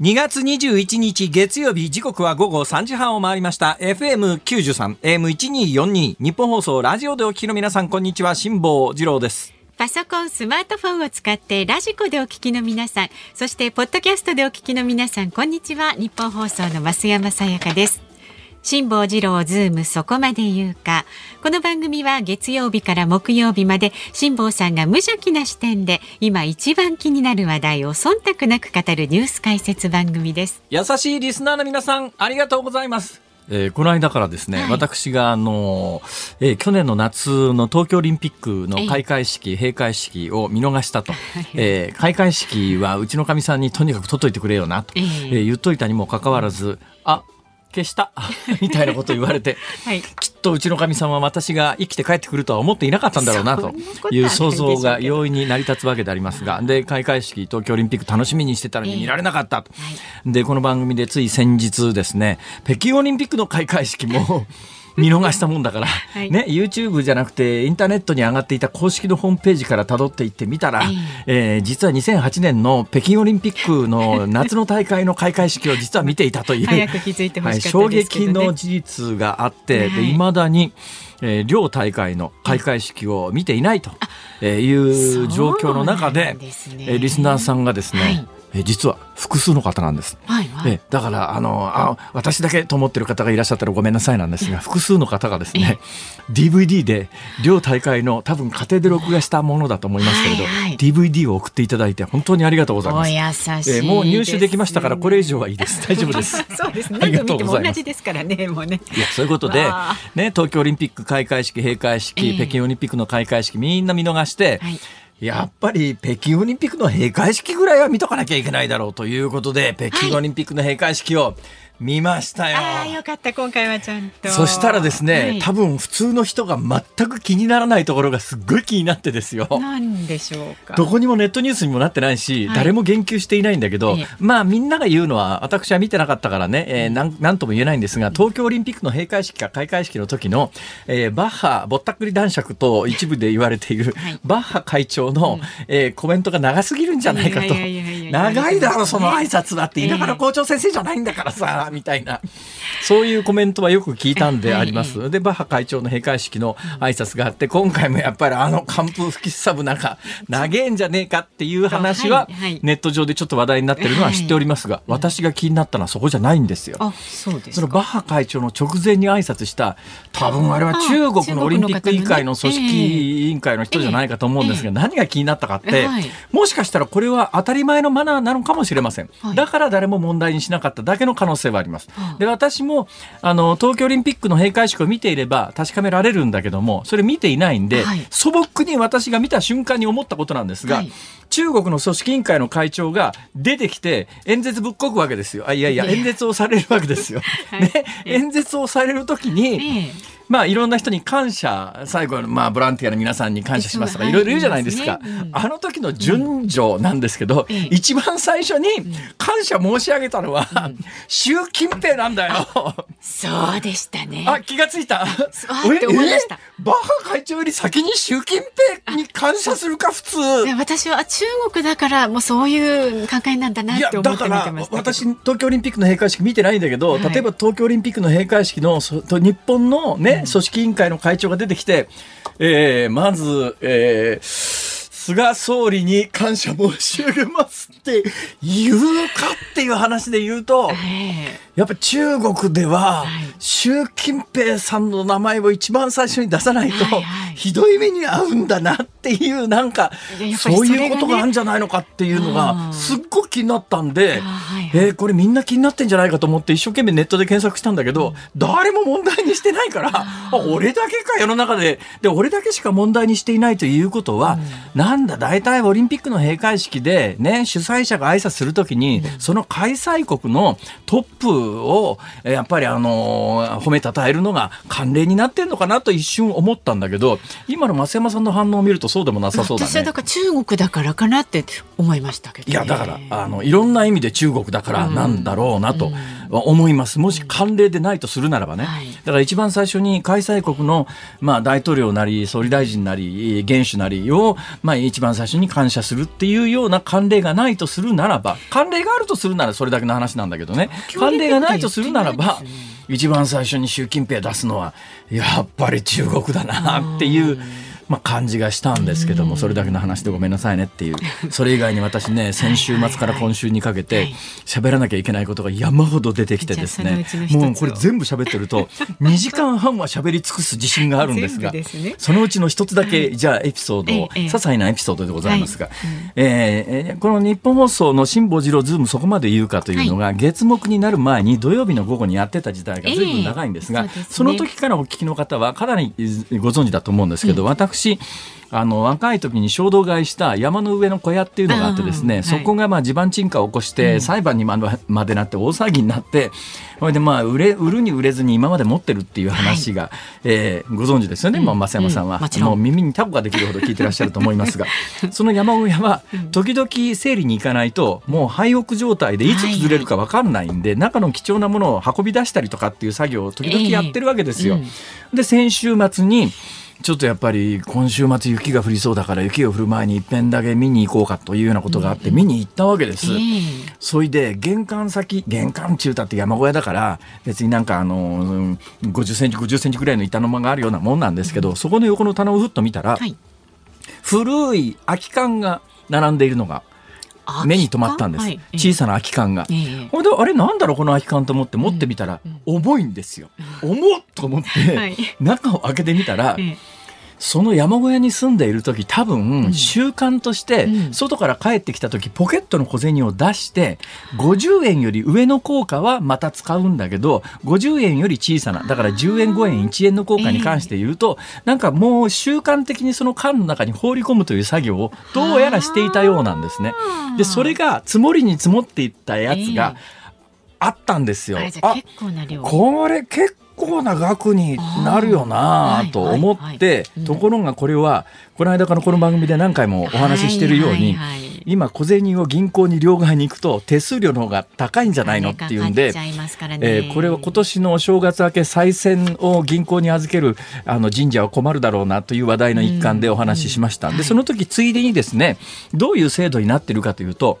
2月21日月曜日時刻は午後3時半を回りました FM93 AM1242 ニッポン放送ラジオでお聞きの皆さんこんにちは辛坊治郎ですパソコン、スマートフォンを使って radiko でお聞きの皆さん、そしてポッドキャストでお聞きの皆さん、こんにちは。ニッポン放送の増山さやかです。辛坊治郎ズームそこまで言うか。この番組は月曜日から木曜日まで辛坊さんが無邪気な視点で今一番気になる話題を忖度なく語るニュース解説番組です。優しいリスナーの皆さん、ありがとうございます。えー、この間からですね、はい、私があの、えー、去年の夏の東京オリンピックの開会式、閉会式を見逃したと、えー、開会式はうちのかみさんにとにかく取っといてくれよなと、えー、言っといたにもかかわらず、あ消した みたいなことを言われて、はい、きっとうちのかみさんは私が生きて帰ってくるとは思っていなかったんだろうなという想像が容易に成り立つわけでありますが、で開会式東京オリンピック楽しみにしてたのに見られなかったと、えーはい、でこの番組でつい先日ですね北京オリンピックの開会式も 見逃したもんだから、はい、ね、YouTube じゃなくてインターネットに上がっていた公式のホームページから辿っていってみたら、えー、実は2008年の北京オリンピックの夏の大会の開会式を実は見ていたという早く気づいてほしかったですけど、ね、衝撃の事実があって、い、まだに、えー、両大会の開会式を見ていないという状況の中で、ね、えー、リスナーさんがですね、はいえ実は複数の方なんです。はいはい、だからあのあ私だけと思ってる方がいらっしゃったらごめんなさいなんですが複数の方がですね DVD で両大会の多分家庭で録画したものだと思いますけれど、はいはい、DVD を送っていただいて本当にありがとうございます。お優しい、えもう入手できましたからこれ以上はいいです 大丈夫です。そうですね。何度見ても同じですからねもうね。いやそういうことでね東京オリンピック開会式閉会式、えー、北京オリンピックの開会式みんな見逃して。はいやっぱり北京オリンピックの閉会式ぐらいは見とかなきゃいけないだろうということで、北京オリンピックの閉会式を見ましたよ。ああ、よかった、今回はちゃんと。そしたらですね、はい、多分普通の人が全く気にならないところがすっごい気になってですよ。なんでしょうか。どこにもネットニュースにもなってないし、はい、誰も言及していないんだけど、まあみんなが言うのは、私は見てなかったからね、えー、なんなんとも言えないんですが、東京オリンピックの閉会式か開会式の時の、えー、バッハ、ぼったくり男爵と一部で言われている、はい、バッハ会長の、うん、えー、コメントが長すぎるんじゃないかと。長いだろ、その挨拶はって、田舎の校長先生じゃないんだからさ、みたいな。そういうコメントはよく聞いたんであります。で、バッハ会長の閉会式の挨拶があって、今回もやっぱりあの寒風吹きすさぶ中、長えん。じゃねえかっていう話は、ネット上でちょっと話題になってるのは知っておりますが、私が気になったのはそこじゃないんですよ。あ、そうですそのバッハ会長の直前に挨拶した、多分あれは中国のオリンピック委員会の組織委員会の人じゃないかと思うんですが、何が気になったかって、もしかしたらこれは当たり前のマナーなのかもしれません。だから誰も問題にしなかっただけの可能性はあります。で私もあの東京オリンピックの閉会式を見ていれば確かめられるんだけどもそれ見ていないんで、はい、素朴に私が見た瞬間に思ったことなんですが、はい、中国の組織委員会の会長が出てきて演説ぶっこくわけですよ。あいやいや演説をされるわけですよ。ね、演説をされる時に、まあいろんな人に感謝最後まあボランティアの皆さんに感謝しますとかいろいろ言うじゃないですか、あの時の順序なんですけど、一番最初に感謝申し上げたのは、習近平なんだよ。そうでしたね。あ気がついた。って思いました。バッハ会長より先に習近平に感謝するか普通。私は中国だからもうそういう考えなんだなって思って見てました私東京オリンピックの閉会式見てないんだけど、例えば東京オリンピックの閉会式の日本のね組織委員会の会長が出てきて、えー、まず、えー、菅総理に感謝申し上げますって言うかっていう話で言うと、やっぱ中国では、習近平さんの名前を一番最初に出さないと、ひどい目に遭うんだなっていう、なんか、そういうことがあるんじゃないのかっていうのが、すっごく気になったんで、えー、これみんな気になってんじゃないかと思って一生懸命ネットで検索したんだけど、誰も問題にしてないから、あ、俺だけか世の中で、で、俺だけしか問題にしていないということは、なんだ、大体オリンピックの閉会式でね、主催者が挨拶するときに、その開催国のトップを、やっぱりあの、褒めたたえるのが慣例になってんのかなと一瞬思ったんだけど、今の増山さんの反応を見るとそうでもなさそうだね。私はだから中国だからかなって思いましたけど、ね、いやだからあのいろんな意味で中国だからなんだろうなと思います。もし慣例でないとするならばね。はい、だから一番最初に開催国のまあ大統領なり総理大臣なり元首なりをまあ一番最初に感謝するっていうような慣例がないとするならば慣例があるとするならそれだけの話なんだけどね。慣例がないとするならば。一番最初に習近平出すのはやっぱり中国だなっていう。まあ、感じがしたんですけども、それだけの話でごめんなさいねっていう、それ以外に私ね、先週末から今週にかけて、喋らなきゃいけないことが山ほど出てきてですね、もうこれ全部喋ってると、2時間半は喋り尽くす自信があるんですが、そのうちの一つだけ、じゃあエピソードを、些細なエピソードでございますが、えこの日本放送の辛坊治郎ズームそこまで言うかというのが、月目になる前に土曜日の午後にやってた時代がずいぶん長いんですが、その時からお聞きの方はかなりご存知だと思うんですけど、私私あの若い時に衝動買いした山の上の小屋っていうのがあってですね、そこがまあ地盤沈下を起こして裁判にまでなって大騒ぎになってそれでまあ売れ売るに売れずに今まで持ってるっていう話が、はい、えー、ご存知ですよね、まあ、増山さんは、うん、もう耳にタコができるほど聞いてらっしゃると思いますが。その山小屋は時々整理に行かないともう廃屋状態でいつ崩れるか分かんないんで、はいはい、中の貴重なものを運び出したりとかっていう作業を時々やってるわけですよ。えーうん、で先週末にちょっとやっぱり今週末雪が降りそうだから雪が降る前に一遍だけ見に行こうかというようなことがあって見に行ったわけです。それで玄関先玄関中だって山小屋だから別になんかあの50センチ50センチぐらいの板の間があるようなもんなんですけど、そこの横の棚をふっと見たら、はい、古い空き缶が並んでいるのが目に留まったんです、はい、小さな空き缶が、えー、ほんであれなんだろうこの空き缶と思って持ってみたら、うん、重いんですよ、重っと思って、はい、中を開けてみたら、えーその山小屋に住んでいる時多分習慣として外から帰ってきた時ポケットの小銭を出して50円より上の効果はまた使うんだけど50円より小さなだから10円5円1円の効果に関して言うとなんかもう習慣的にその缶の中に放り込むという作業をどうやらしていたようなんですね。でそれが積もりに積もっていったやつがあったんですよ。あこれ結構な額になるよなと思って、ところがこれはこの間からこの番組で何回もお話ししているように、今小銭を銀行に両替に行くと手数料の方が高いんじゃないのっていうんで、えー、これは今年のお正月明け再選を銀行に預けるあの神社は困るだろうなという話題の一環でお話ししました。でその時ついでにですねどういう制度になっているかというと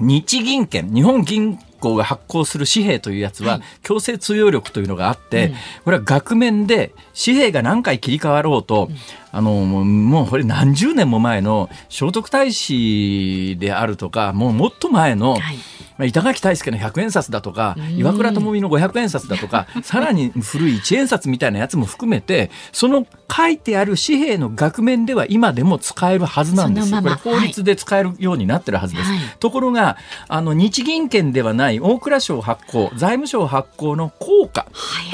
日銀券日本銀行が発行する紙幣というやつは強制通用力というのがあって、これは額面で紙幣が何回切り替わろうと、あのもうこれ何十年も前の聖徳太子であるとかもうもっと前の、はいまあ、板垣大輔の100円札だとか、岩倉智美の500円札だとか、さらに古い1円札みたいなやつも含めて、その書いてある紙幣の額面では今でも使えるはずなんですよ。これ法律で使えるようになってるはずです。はい、ところが、あの、日銀券ではない大蔵省発行、財務省発行の硬貨、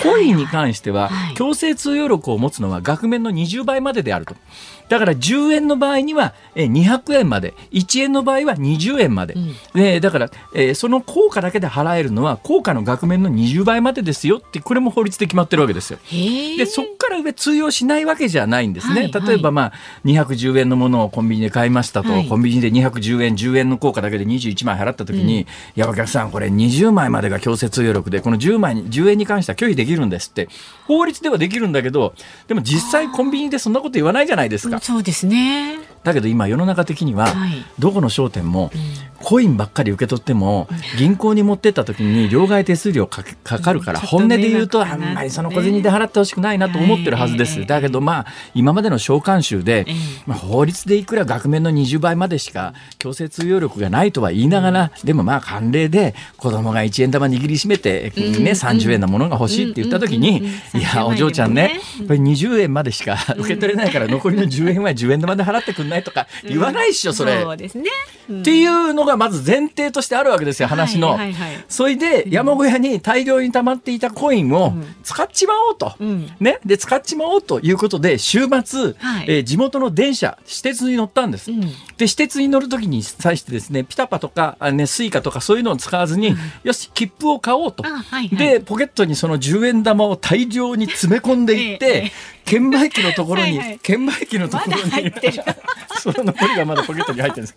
コインに関しては、強制通用力を持つのは額面の20倍までであると。だから10円の場合には200円まで。1円の場合は20円まで、うん、でだから、えー、その効果だけで払えるのは効果の額面の20倍までですよってこれも法律で決まってるわけですよ。でそこから上通用しないわけじゃないんですね。はいはい、例えば、まあ、210円のものをコンビニで買いましたと、はい、コンビニで210円10円の効果だけで21枚払った時に、うん、いやお客さんこれ20枚までが強制通用力でこの10枚10円に関しては拒否できるんですって。法律ではできるんだけどでも実際コンビニでそんなこと言わないじゃないですか。そうですね。だけど今世の中的にはどこの商店もコインばっかり受け取っても銀行に持ってった時に両替手数料かかるから本音で言うとあんまりその小銭で払ってほしくないなと思ってるはずです。だけどまあ今までの召喚集でまあ法律でいくら額面の20倍までしか強制通用力がないとは言いながらでもまあ慣例で子供が1円玉握りしめてね30円のものが欲しいって言った時にいやお嬢ちゃんねこれ20円までしか受け取れないから残りの10円は10円玉で払ってくんないとか言わないっしょ、それ。そうですね。っていうのがまず前提としてあるわけですよ、話の。はいはいはい、それで山小屋に大量に溜まっていたコインを使っちまおうと。うん、ね。で、使っちまおうということで、週末、はい、えー、地元の電車、私鉄に乗ったんです。うん、で、私鉄に乗るときに際してですね、ピタパとか、ね、スイカとかそういうのを使わずに、うん、よし、切符を買おうと。はいはい、で、ポケットにその10円玉を大量に詰め込んでいって、ええ券売機のところに、はいはい券売機のところに、ま その残りがまだポケットに入ってるんで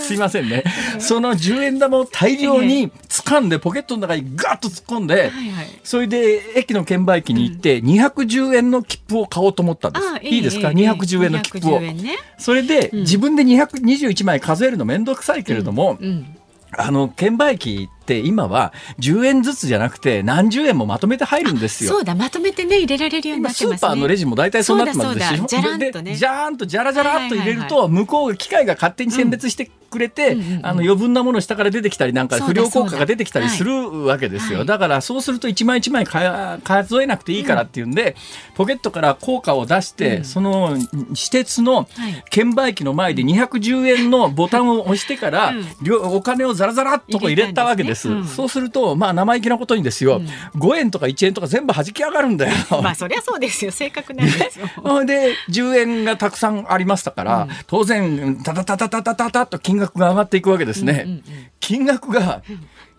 す。すいませんね。その10円玉を大量に掴んで、ポケットの中にガーッと突っ込んで、はいはいそれで駅の券売機に行って、210円の切符を買おうと思ったんです。あいいですか、ええええ ?210 円の切符を210。円ねそれで、自分で221枚数えるのめんどくさいけれども、うんあの、券売機って今は10円ずつじゃなくて何十円もまとめて入るんですよ。そうだまとめてね入れられるようになってますね。ーパーのレジも大体そうなってますでしょ？じゃらんとねでじゃーんとじゃらじゃらっと入れるはいと向こうが機械が勝手に選別してくれて、うんうん、あの余分なもの下から出てきたりなんか不良効果が出てきたりするわけですよ、だからそうすると一枚一枚か数えなくていいからっていうんで、はい、ポケットから効果を出して、うん、その私鉄の券売機の前で210円のボタンを押してから、うん、お金をザラザラっとこ入れたわけです、ねうん、そうするとまあ生意気なことにですよ、うん、5円とか1円とか全部弾き上がるんだよ。まあそりゃそうですよ。正確なんですよ、で10円がたくさんありましたから、当然タタタタタタタと金額が上がっていくわけですね、うんうんうん。金額が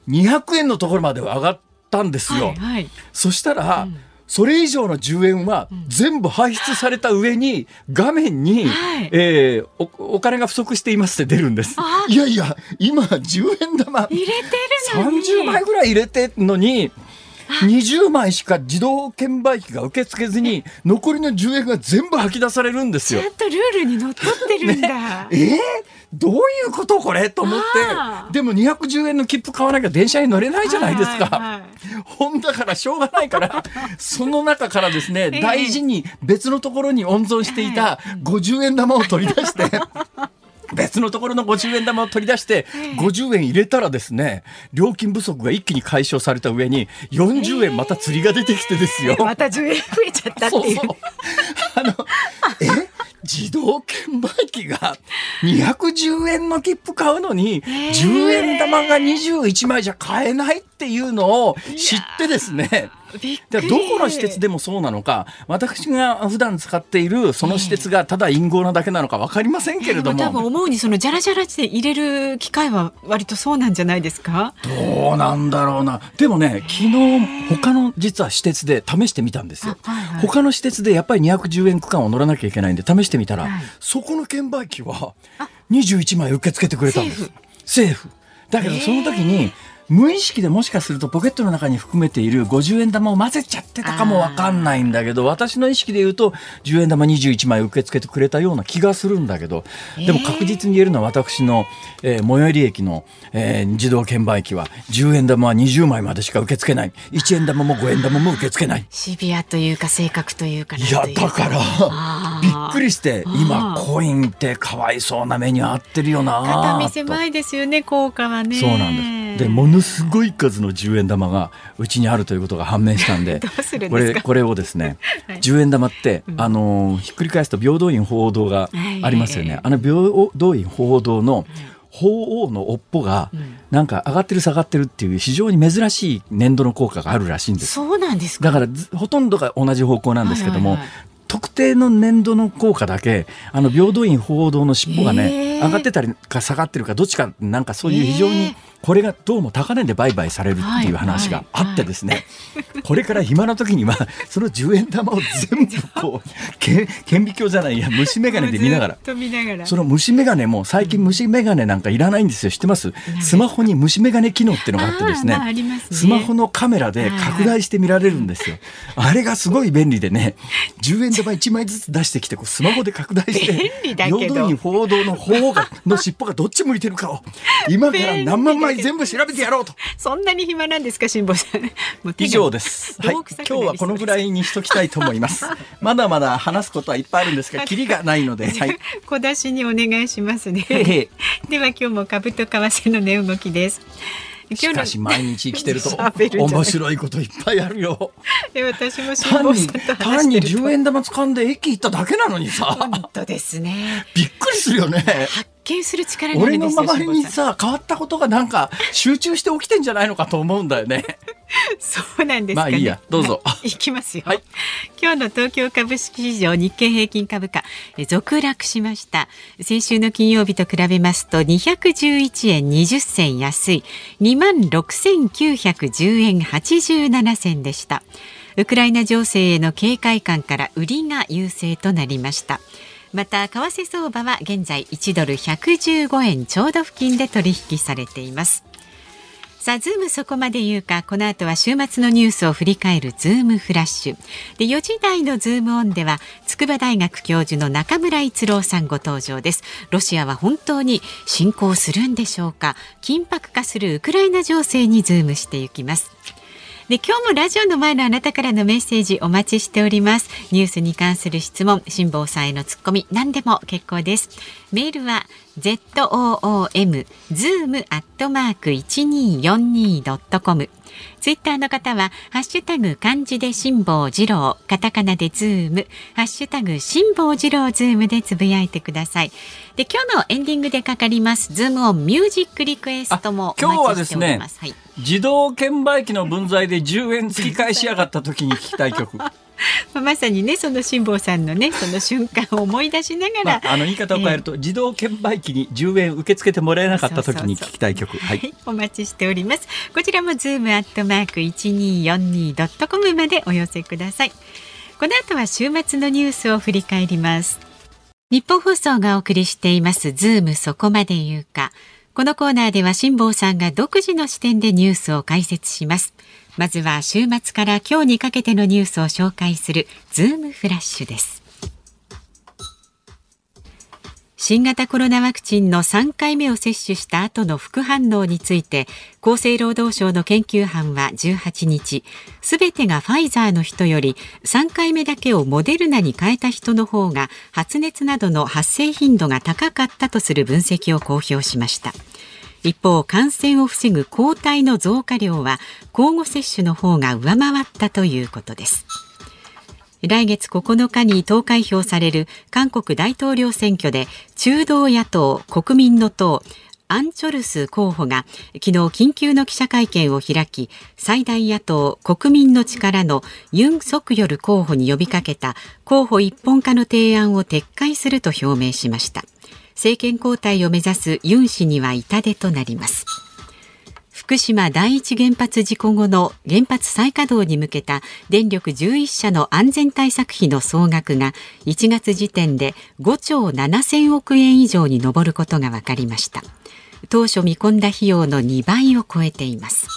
200円のところまでは上がったんですよ、はいはい。そしたら、それ以上の10円は全部排出された上に画面に、はい。えーおお金が不足していますって出るんです。あいやいや今10円玉。入れてるのに。30枚ぐらい入れてんのに20枚しか自動券売機が受け付けずに残りの10円が全部吐き出されるんですよ。ちゃ。んとルールにのっとってるんだ、えー、どういうことこれ？と思って。でも210円の切符買わなきゃ電車に乗れないじゃないですか。はいはいはい。ほんだからしょうがないから その中からですね、え大事に別のところに温存していた50円玉を取り出して。別のところの50円玉を取り出して50円入れたらですね料金不足が一気に解消された上に40円また釣りが出てきてですよ。また10円増えちゃったっていうそうそう。あの、え？自動券売機が210円の切符買うのに、10円玉が21枚じゃ買えないっていうのを知ってですね。どこの施設でもそうなのか私が普段使っているその施設がただ陰謀なだけなのか分かりませんけれどでも多分も思うにそのジャラジャラで入れる機会は割とそうなんじゃないですか？どうなんだろうな。でもね昨日他の実は施設で試してみたんですよ、あはいはい。他の施設でやっぱり210円区間を乗らなきゃいけないんで試してみたら、はい。そこの券売機は21枚受け付けてくれたんです。セーフ。セーフ。だけどその時に、無意識でもしかするとポケットの中に含めている50円玉を混ぜちゃってたかもわかんないんだけど私の意識で言うと10円玉21枚受け付けてくれたような気がするんだけどでも確実に言えるのは私の、えー最寄り駅の、えー自動券売機は10円玉は20枚までしか受け付けない。1円玉も5円玉も受け付けない。シビアというか正確というかいやだからびっくりして今コインってかわいそうな目に遭ってるよな片身と狭いですよね効果はね。そうなんです。で、ものすごい数の10円玉がうちにあるということが判明したんで、これこれをですね、はい。10円玉って、あのーひっくり返すと平等院鳳凰堂がありますよね。はいあの平等院鳳凰堂の鳳凰の尾っぽがなんか上がってる下がってるっていう非常に珍しい粘土の効果があるらしいんです。そうなんですか？だからずほとんどが同じ方向なんですけども、はいはいはい。特定の粘土の効果だけあの平等院鳳凰堂の尻尾がへねー。上がってたりか下がってるかどっちかなんかそういう非常へー。にこれがどうも高値で売買されるっていう話があってですね、これから暇な時にはその10円玉を全部こう け顕微鏡じゃないや虫眼鏡で見ながら。その虫眼鏡も最近虫眼鏡なんかいらないんですよ。知ってます？スマホに虫眼鏡機能っていうのがあってですね。あーまあありますね。スマホのカメラで拡大して見られるんですよ。あれがすごい便利でね。10円玉1枚ずつ出してきてこうスマホで拡大して 平等に報道の方がの尻尾がどっち向いてるかを今から何万枚全部調べてやろうと。そんなに暇なんですか辛坊さん。以上です。はい、今日はこのぐらいにしときたいと思います。まだまだ話すことはいっぱいあるんですが、キリがないので、はい。小出しにお願いしますね。では今日も株と為替の値動きです。しかし毎日生きてると面白いこといっぱいあるよ。で私も辛単に坊さんと単に話してると。10円玉掴んで駅行っただけなのにさ、本当ですね。びっくりするよね。発見する力がある俺のんですよ周りにさ変わったことがなんか集中して起きてんじゃないのかと思うんだよね。そうなんですか、ね。まあいいやどうぞはい、いきますよ、はい今日の東京株式市場日経平均株価え続落しました。先週の金曜日と比べますと211円20銭安い26,910円87銭でした。ウクライナ情勢への警戒感から売りが優勢となりましたまた為替相場は現在1ドル115円ちょうど付近で取引されていますさあ、ズームそこまで言うか、この後は週末のニュースを振り返るズームフラッシュ。で、4時台のズームオンでは、筑波大学教授の中村逸郎さんご登場です。ロシアは本当に侵攻するんでしょうか？緊迫化するウクライナ情勢にズームしていきます。で今日もラジオの前のあなたからのメッセージお待ちしております。ニュースに関する質問辛坊さんへのツッコミ何でも結構です。メールは zoom zoom アットマーク一二四二ドットコム。ツイッターの方は、ハッシュタグ漢字で辛坊治郎、カタカナでズーム、ハッシュタグ辛坊治郎ズームでつぶやいてください。で、今日のエンディングでかかります、ズームオンミュージックリクエストも今日はですね、はい、自動券売機の分際で10円突き返しやがった時に聞きたい曲。まさにねその辛坊さんのねその瞬間を思い出しながら、まあ、あの言い方を変えると、えー、自動券売機に10円受け付けてもらえなかった時に聞きたい曲。はい、お待ちしております。こちらもズームアットマーク一二四二ドットコムまでお寄せください。この後は週末のニュースを振り返ります。ニッポン放送がお送りしています。ズームそこまで言うか。このコーナーでは辛坊さんが独自の視点でニュースを解説しますまずは週末から今日にかけてのニュースを紹介するズームフラッシュです。新型コロナワクチンの3回目を接種した後の副反応について厚生労働省の研究班は18日すべてがファイザーの人より3回目だけをモデルナに変えた人の方が発熱などの発生頻度が高かったとする分析を公表しました。一方感染を防ぐ抗体の増加量は交互接種の方が上回ったということです。来月9日に投開票される韓国大統領選挙で中道野党国民の党アン・チョルス候補が昨日緊急の記者会見を開き最大野党国民の力のユン・ソクヨル候補に呼びかけた候補一本化の提案を撤回すると表明しました。政権交代を目指すユン氏には痛手となります。福島第一原発事故後の原発再稼働に向けた電力11社の安全対策費の総額が1月時点で5兆7000億円以上に上ることが分かりました。当初見込んだ費用の2倍を超えています。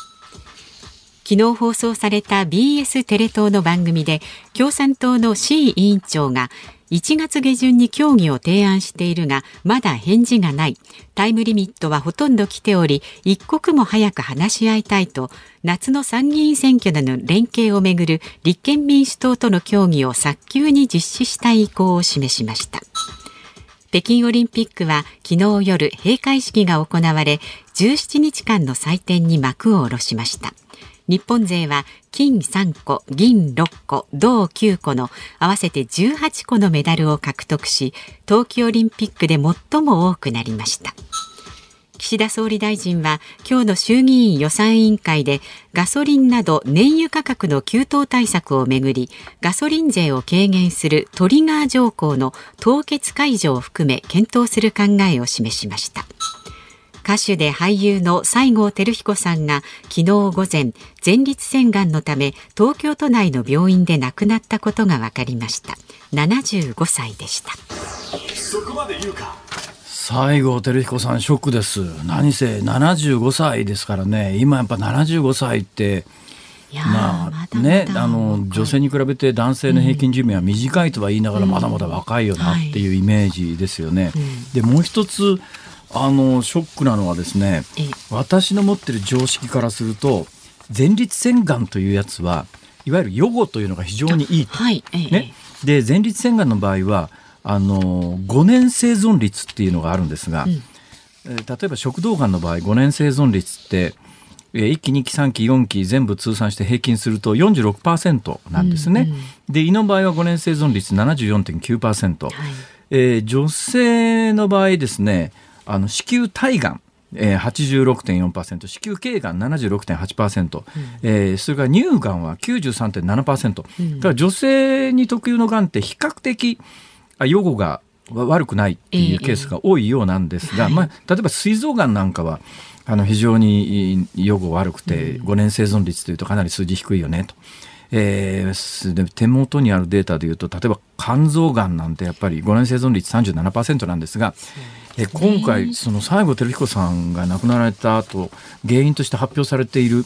昨日放送された BS テレ東の番組で共産党の C 委員長が1月下旬に協議を提案しているがまだ返事がない。タイムリミットはほとんど来ており一刻も早く話し合いたいと夏の参議院選挙での連携をめぐる立憲民主党との協議を早急に実施したい意向を示しました。北京オリンピックは昨日夜閉会式が行われ17日間の祭典に幕を下ろしました。日本勢は金3個、銀6個、銅9個の合わせて18個のメダルを獲得し、冬季オリンピックで最も多くなりました。岸田総理大臣は今日の衆議院予算委員会でガソリンなど燃油価格の急騰対策をめぐりガソリン税を軽減するトリガー条項の凍結解除を含め検討する考えを示しました。歌手で俳優の西郷輝彦さんが昨日午前前立腺がんのため東京都内の病院で亡くなったことが分かりました。75歳でした。そこまで言うか西郷輝彦さんショックです。何せ75歳ですからね。今やっぱ75歳ってまあねあの女性に比べて男性の平均寿命は短いとは言いながらまだまだ若いよなっていうイメージですよね。でもう一つあのショックなのはですね私の持ってる常識からすると前立腺がんというやつはいわゆる予後というのが非常にいいと。はいね、で前立腺がんの場合はあの5年生存率っていうのがあるんですが、うん、え例えば食道がんの場合5年生存率って1期2期3期4期全部通算して平均すると46%なんですね。うんうん、で胃の場合は5年生存率74.9%、はい。えー、女性の場合ですねあの子宮体がんえー、86.4%子宮頸がん76.8%、うん。えー、それから乳がんは93.7%、うん、だから女性に特有のがんって比較的予後が悪くないっていうケースが多いようなんですが、えー、まあ、例えば膵臓がんなんかはあの非常に予後悪くて5年生存率というとかなり数字低いよねと。えー、で手元にあるデータでいうと例えば肝臓がんなんてやっぱり5年生存率37%なんですが、え今回その西郷輝彦さんが亡くなられた後原因として発表されている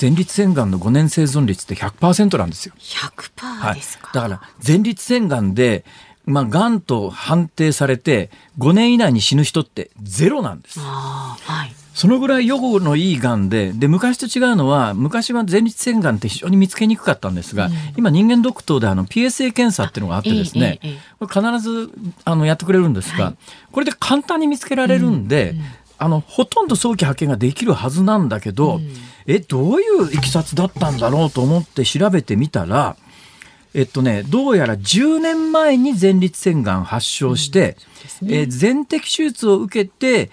前立腺がんの5年生存率って100%なんですよ。100%ですか、はい、だから前立腺がんでまあ、がんと判定されて5年以内に死ぬ人ってゼロなんです。はい、そのぐらい予後のいいがんでで昔と違うのは昔は前立腺がんって非常に見つけにくかったんですが、うん、今人間ドクターであの PSA 検査っていうのがあってですね、えええ、これ必ずあのやってくれるんですが、はい、これで簡単に見つけられるんで、うんうん、あのほとんど早期発見ができるはずなんだけど、えどういういきさつだったんだろうと思って調べてみたらえっとね、どうやら10年前に前立腺がん発症して、うんね、えー、全摘手術を受けて、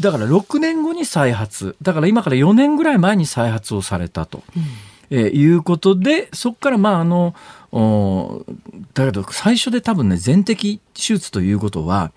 だから6年後に再発。だから今から4年ぐらい前に再発をされたと。うんえー、いうことで、そこからまああの、だけど最初で多分ね、全摘手術ということは、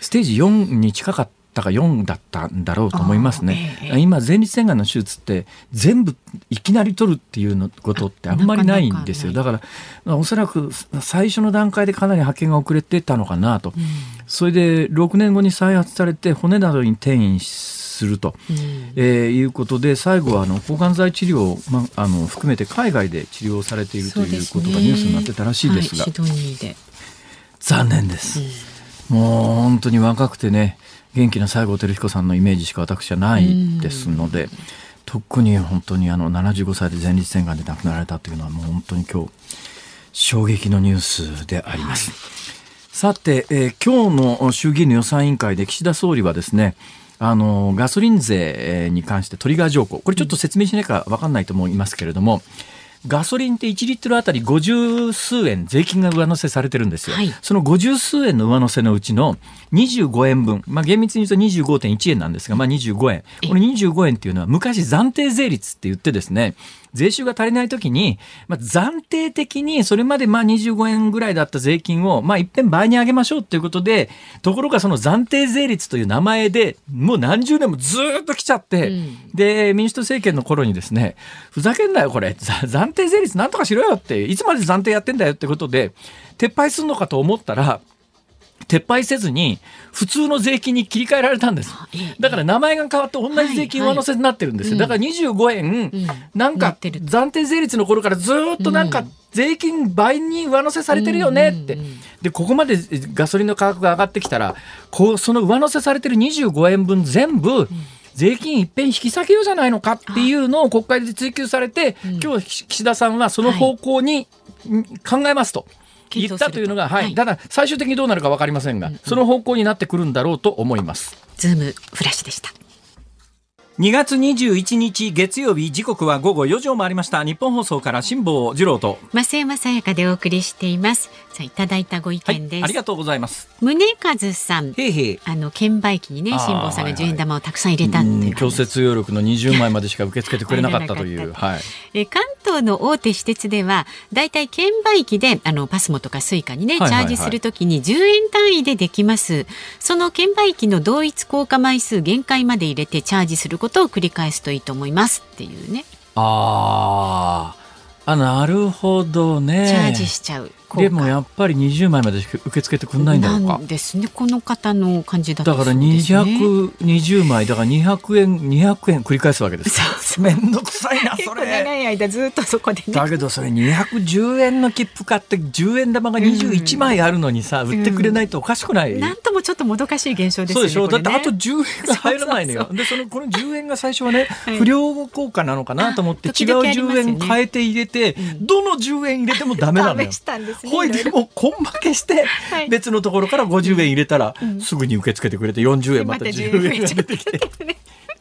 ステージ4に近かっったか4だったんだろうと思いますね。ええ、今前立腺がんの手術って全部いきなり取るっていうのことってあんまりないんですよ。だからおそらく最初の段階でかなり発見が遅れてたのかなと。うん、それで6年後に再発されて骨などに転移すると、うん、えー、いうことで最後はあの抗がん剤治療を、ま、あの含めて海外で治療されているということがニュースになってたらしいですが、はい、残念です、うん、もう本当に若くてね元気な西郷輝彦さんのイメージしか私はないですので、特に本当にあの75歳で前立腺がんで亡くなられたというのはもう本当に今日衝撃のニュースであります。はい、さて、えー、今日の衆議院の予算委員会で岸田総理はですねあのガソリン税に関してトリガー条項。これちょっと説明しないか分かんないと思いますけれども、うんガソリンって1リットルあたり50数円税金が上乗せされてるんですよ。はい、その50数円の上乗せのうちの25円分、まあ、厳密に言うと25.1円なんですが、まあ、25円。この25円っていうのは昔暫定税率って言ってですね、税収が足りないときに、まあ、暫定的にそれまでまあ25円ぐらいだった税金を、まあ、いっぺん倍に上げましょうということで、ところがその暫定税率という名前でもう何十年もずっと来ちゃって、うん、で、民主党政権の頃にですね、ふざけんなよこれ、暫定税率なんとかしろよって、いつまで暫定やってんだよってことで、撤廃するのかと思ったら、撤廃せずに普通の税金に切り替えられたんです。だから名前が変わって同じ税金上乗せになってるんですよ。だから25円、なんか暫定税率の頃からずっとなんか税金倍に上乗せされてるよねって。で、ここまでガソリンの価格が上がってきたら、こうその上乗せされてる25円分全部、税金いっぺん引き下げようじゃないのかっていうのを国会で追及されて、今日岸田さんはその方向に考えますと。言ったというのが、はい、ただ最終的にどうなるか分かりませんが、その方向になってくるんだろうと思います。ズームフラッシュでした。2月21日月曜日時刻は午後4時を回りました。日本放送から辛坊治郎と。増山さやかでお送りしていますさあいただいたご意見です、はい、ありがとうございます。宗和さん。へへあの券売機にね辛坊さんが10円玉をたくさん入れたってい。う強制通用力の20枚までしか受け付けてくれなかったという はい。え関東の大手私鉄ではだいたい券売機であのパスモとかスイカにねチャージするときに10円単位でできます。その券売機の同一硬貨枚数限界まで入れてチャージすることを繰り返すといいと思います。っていうね。ああなるほどね。チャージしちゃう。でもやっぱり20枚まで受け付けてくんないんだろうか。ですね。この方の感じだだから220枚だから200円200円繰り返すわけです。めんどくさいなそれ。長い間ずっとそこで、ね、だけどそれ210円の切符買って10円玉が21枚あるのにさ、売ってくれないとおかしくない？なんともちょっともどかしい現象ですよね。そうでしょ？だってあと10円が入らないのよ。でそのこの10円が最初はね、不良効果なのかなと思って違う10円変えて入れて、どの10円入れてもダメなのよ。ほいでも根負けして、別のところから50円入れたら、すぐに受け付けてくれて40円また10円。が出てきて。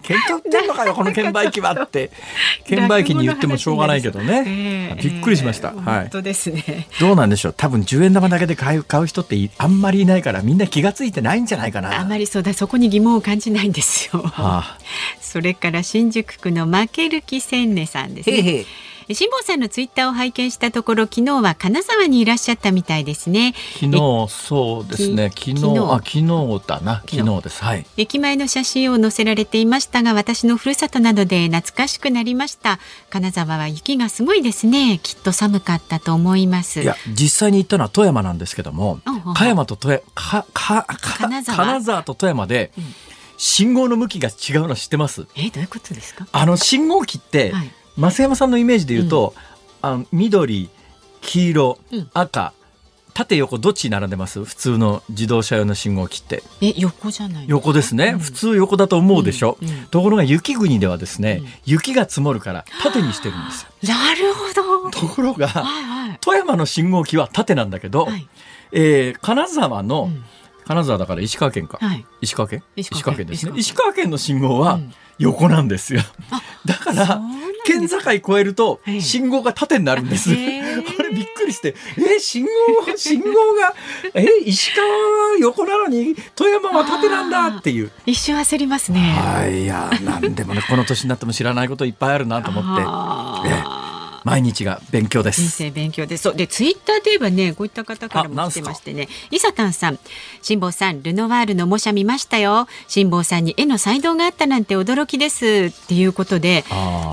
喧嘩売ってんのかよこの券売機はって。券売機に言ってもしょうがないけどね、びっくりしました、はい、本当ですね。どうなんでしょう？多分10円玉だけで買う買う人ってあんまりいないからみんな気が付いてないんじゃないかな。あんまりそうだそこに疑問を感じないんですよ、はあ、それから新宿区の負ける気千音さんですねへへ辛坊さんのツイッターを拝見したところ昨日は金沢にいらっしゃったみたいですね。昨日そうですね。昨日あ昨日だな。昨日。です。はい。駅前の写真を載せられていましたが私のふるさとなどで懐かしくなりました。金沢は雪がすごいですね。きっと寒かったと思います。いや実際に行ったのは富山なんですけども加山と富山金沢と富山で、うん。信号の向きが違うの知ってます？えどういうことですか？あの信号機って、はい、増山さんのイメージで言うと、うん、あの緑黄色、うん、赤縦横どっちに並んでます？普通の自動車用の信号機って。え横じゃない横ですね、うん、普通横だと思うでしょ、うん。うん、ところが雪国ではですね、雪が積もるから縦にしてるんですよ。なるほど。ところが、はいはい、富山の信号機は縦なんだけど、はい、えー、金沢の、金沢だから石川県か、はい、石川県？石川県。ですね。石川県。の信号は横なんですよ、だから県境越えると信号が縦になるんです、あれびっくりしてえ信号 信号がえ石川は横なのに富山は縦なんだっていう。一瞬焦りますね。はいいやなんでもねこの年になっても知らないこといっぱいあるなと思って。え毎日が勉強です。人生勉強です。で、ツイッターといえばね、こういった方からも来てましてね、伊佐丹さん、辛坊さん、ルノワールの模写見ましたよ。辛坊さんに絵の才能があったなんて驚きです。っていうことで、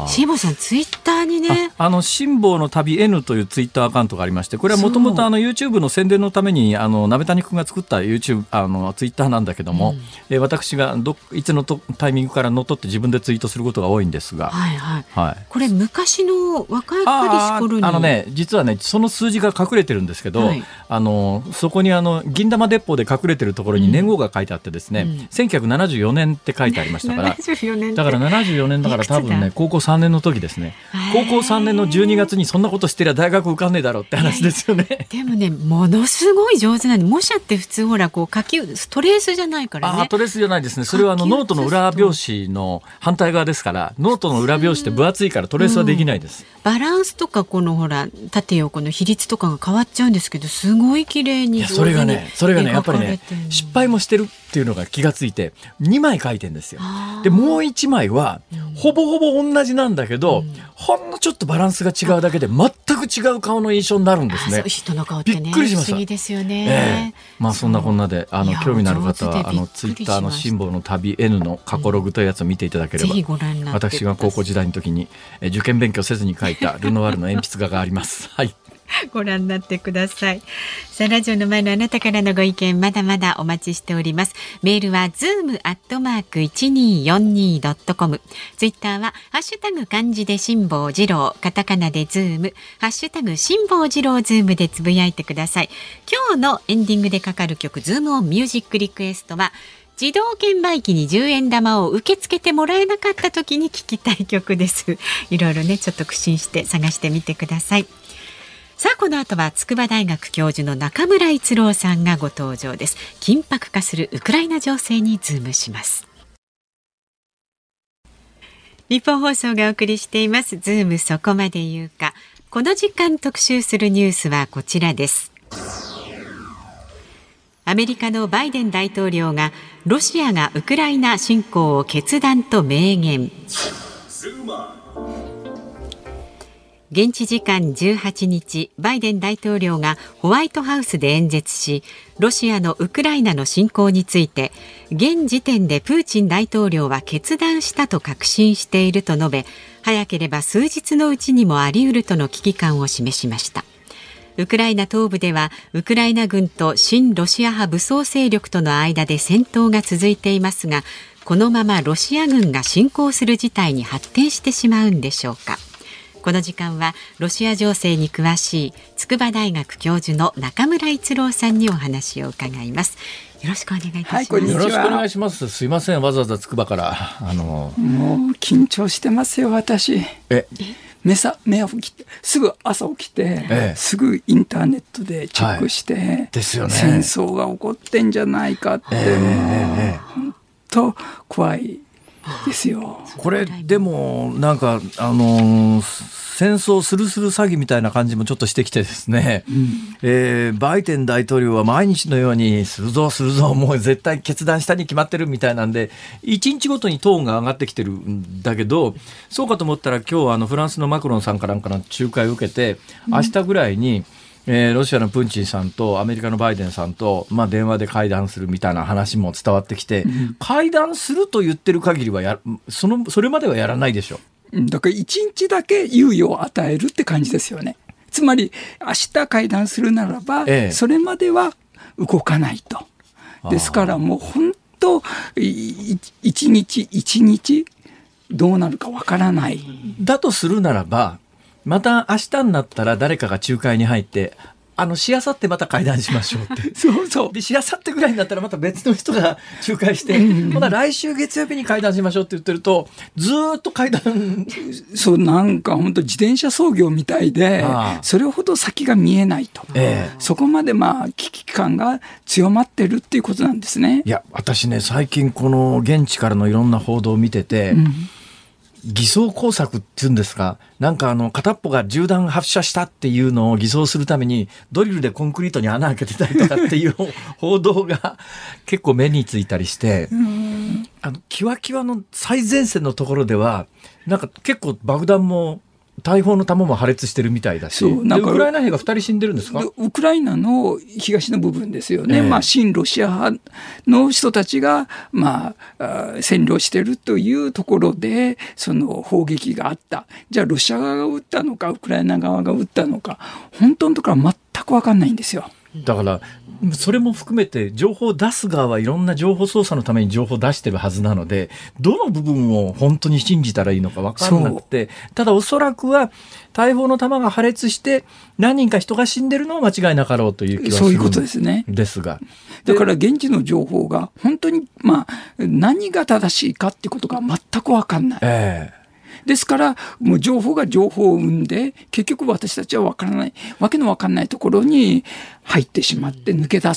辛坊さんツイッターにね、あの辛坊の旅 N というツイッターアカウントがありまして、これはもともとあの YouTube の宣伝のためにあの鍋谷君が作った YouTube あのツイッターなんだけども、うん、え私がどいつのとタイミングから乗っ取って自分でツイートすることが多いんですが、はいはい、はい、これ昔の若あのね実はねその数字が隠れてるんですけど、はい、あのそこにあの銀玉鉄砲で隠れてるところに年号が書いてあってですね、うん、1974年って書いてありましたからだから74年だから多分ね高校3年の時ですね。高校3年の12月にそんなことしてりゃ大学受かんねえだろうって話ですよね。でもねものすごい上手なんで模写って普通ほらこう書きトレースじゃないからね。あトレースじゃないですね。それはあのノートの裏表紙の反対側ですからノートの裏表紙って分厚いからトレースはできないです、うん、バランスとかこのほら縦横の比率とかが変わっちゃうんですけどすごい綺麗にそれがねそれがねやっぱりね失敗もしてるっていうのが気がついて2枚書いてんですよ。でもう1枚はほぼほぼ同じなんだけど、うん、ほんのちょっとバランスが違うだけで全く違う顔の印象になるんですね。人の顔ってねびっくりしました。不思議ですよね。えー、まあそんなこんなであの興味のある方はあのツイッターのシンボルの旅 N の過去ログというやつを見ていただければ、うん、私が高校時代の時に受験勉強せずに書いたルノワールの鉛筆画があります。はい。ご覧になってください。さあ、ラジオの前のあなたからのご意見、まだまだお待ちしております。メールは、ズームアットマーク 1242.com。ツイッターは、ハッシュタグ漢字で辛坊治郎、カタカナでズーム、ハッシュタグ辛坊治郎ズームでつぶやいてください。今日のエンディングでかかる曲、ズームオンミュージックリクエストは、自動券売機に10円玉を受け付けてもらえなかった時に聞きたい曲です。いろいろね、ちょっと苦心して探してみてください。さあこの後は筑波大学教授の中村逸郎さんがご登場です。緊迫化するウクライナ情勢にズームします。ニッポン放送がお送りしています。ズームそこまで言うか。この時間特集するニュースはこちらです。アメリカのバイデン大統領がロシアがウクライナ侵攻を決断と明言。現地時間18日バイデン大統領がホワイトハウスで演説しロシアのウクライナの侵攻について現時点でプーチン大統領は決断したと確信していると述べ早ければ数日のうちにもあり得るとの危機感を示しました。ウクライナ東部ではウクライナ軍と親ロシア派武装勢力との間で戦闘が続いていますがこのままロシア軍が侵攻する事態に発展してしまうんでしょうか。この時間はロシア情勢に詳しい筑波大学教授の中村逸郎さんにお話を伺います。よろしくお願いいたします、はい、よろしくお願いします。すいません。わざわざ筑波からあのもう緊張してますよ私。え？目さ目を起きてすぐ朝起きて、ええ、すぐインターネットでチェックして、はい、ですよね。戦争が起こってんじゃないかって、えー、本当怖いですよ。これでもなんかあの戦争するする詐欺みたいな感じもちょっとしてきてですね、うん、えー、バイデン大統領は毎日のようにするぞするぞもう絶対決断したに決まってるみたいなんで1日ごとにトーンが上がってきてるんだけどそうかと思ったら今日あのフランスのマクロンさんかなんかの仲介を受けて明日ぐらいに、うんえー、ロシアのプンチンさんとアメリカのバイデンさんと、まあ、電話で会談するみたいな話も伝わってきて、うん、会談すると言ってる限りはやそのそれまではやらないでしょ。だから一日だけ猶予を与えるって感じですよね。つまり明日会談するならば、ええ、それまでは動かないと。ですからもう本当一日一日どうなるかわからない。だとするならばまた明日になったら誰かが仲介に入って、あの、しあさってまた会談しましょうって。そうそう。で、しあさってぐらいになったらまた別の人が仲介して、まだ来週月曜日に会談しましょうって言ってると、ずっと会談。そう、なんか本当自転車操業みたいで、それほど先が見えないと。ええ、そこまでまあ、危機感が強まってるっていうことなんですね。いや、私ね、最近この現地からのいろんな報道を見てて、うん偽装工作っていうんですか、なんかあの、片っぽが銃弾発射したっていうのを偽装するために、ドリルでコンクリートに穴開けてたりとかっていう報道が結構目についたりして、あの、キワキワの最前線のところでは、なんか結構爆弾も大砲の弾も破裂してるみたいだし、ウクライナ兵が2人死んでるんですか？ウクライナの東の部分ですよね、えー、まあ、親ロシア派の人たちが、まあ、占領してるというところで、その砲撃があった、じゃあ、ロシア側が撃ったのか、ウクライナ側が撃ったのか、本当のところは全く分かんないんですよ。だからそれも含めて情報を出す側はいろんな情報操作のために情報を出してるはずなのでどの部分を本当に信じたらいいのか分からなくてただおそらくは大砲の弾が破裂して何人か人が死んでるのは間違いなかろうという気はするそういうことですね。ですが。だから現地の情報が本当にまあ何が正しいかってことが全く分かんない。えーですから、もう情報が情報を生んで、結局私たちは分からない、わけの分かんないところに入ってしまって抜け出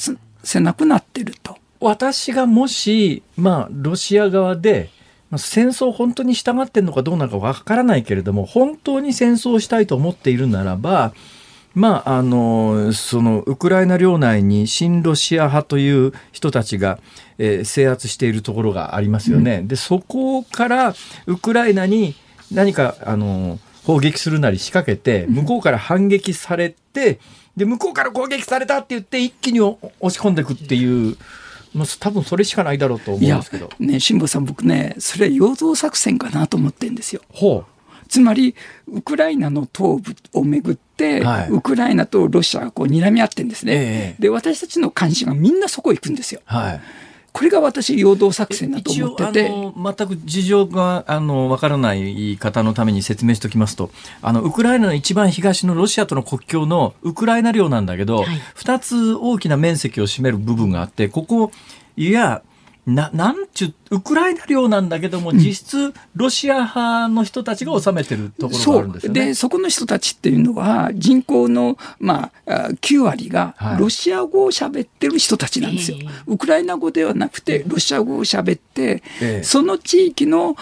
せなくなってると。私がもし、まあ、ロシア側で、戦争本当に従ってるのかどうなのかわからないけれども、本当に戦争をしたいと思っているならば、まあ、あの、その、ウクライナ領内に親ロシア派という人たちが、えー、制圧しているところがありますよね。うん、で、そこからウクライナに何かあの砲撃するなり仕掛けて向こうから反撃されてで向こうから攻撃されたって言って一気に押し込んでいくっていう。もう多分それしかないだろうと思うんですけど。ね、辛坊さん、僕ね、それ陽動作戦かなと思ってるんですよ。ほうつまり、ウクライナの東部をめぐって、はい、ウクライナとロシアがこう睨み合ってるんですね、ええ、で、私たちの関心がみんなそこ行くんですよ。はいこれが私、陽動作戦だと思ってて。全く事情があの分からない方のために説明しておきますと、あのウクライナの一番東のロシアとの国境のウクライナ領なんだけど、はい、2つ大きな面積を占める部分があって、ここ、いや、な、なんちゅ、ウクライナ領なんだけども、実質、ロシア派の人たちが治めてるところがあるんですよね。で、そこの人たちっていうのは、人口の、まあ、9割が、ロシア語を喋ってる人たちなんですよ。はい、ウクライナ語ではなくて、ロシア語を喋って、えその地域の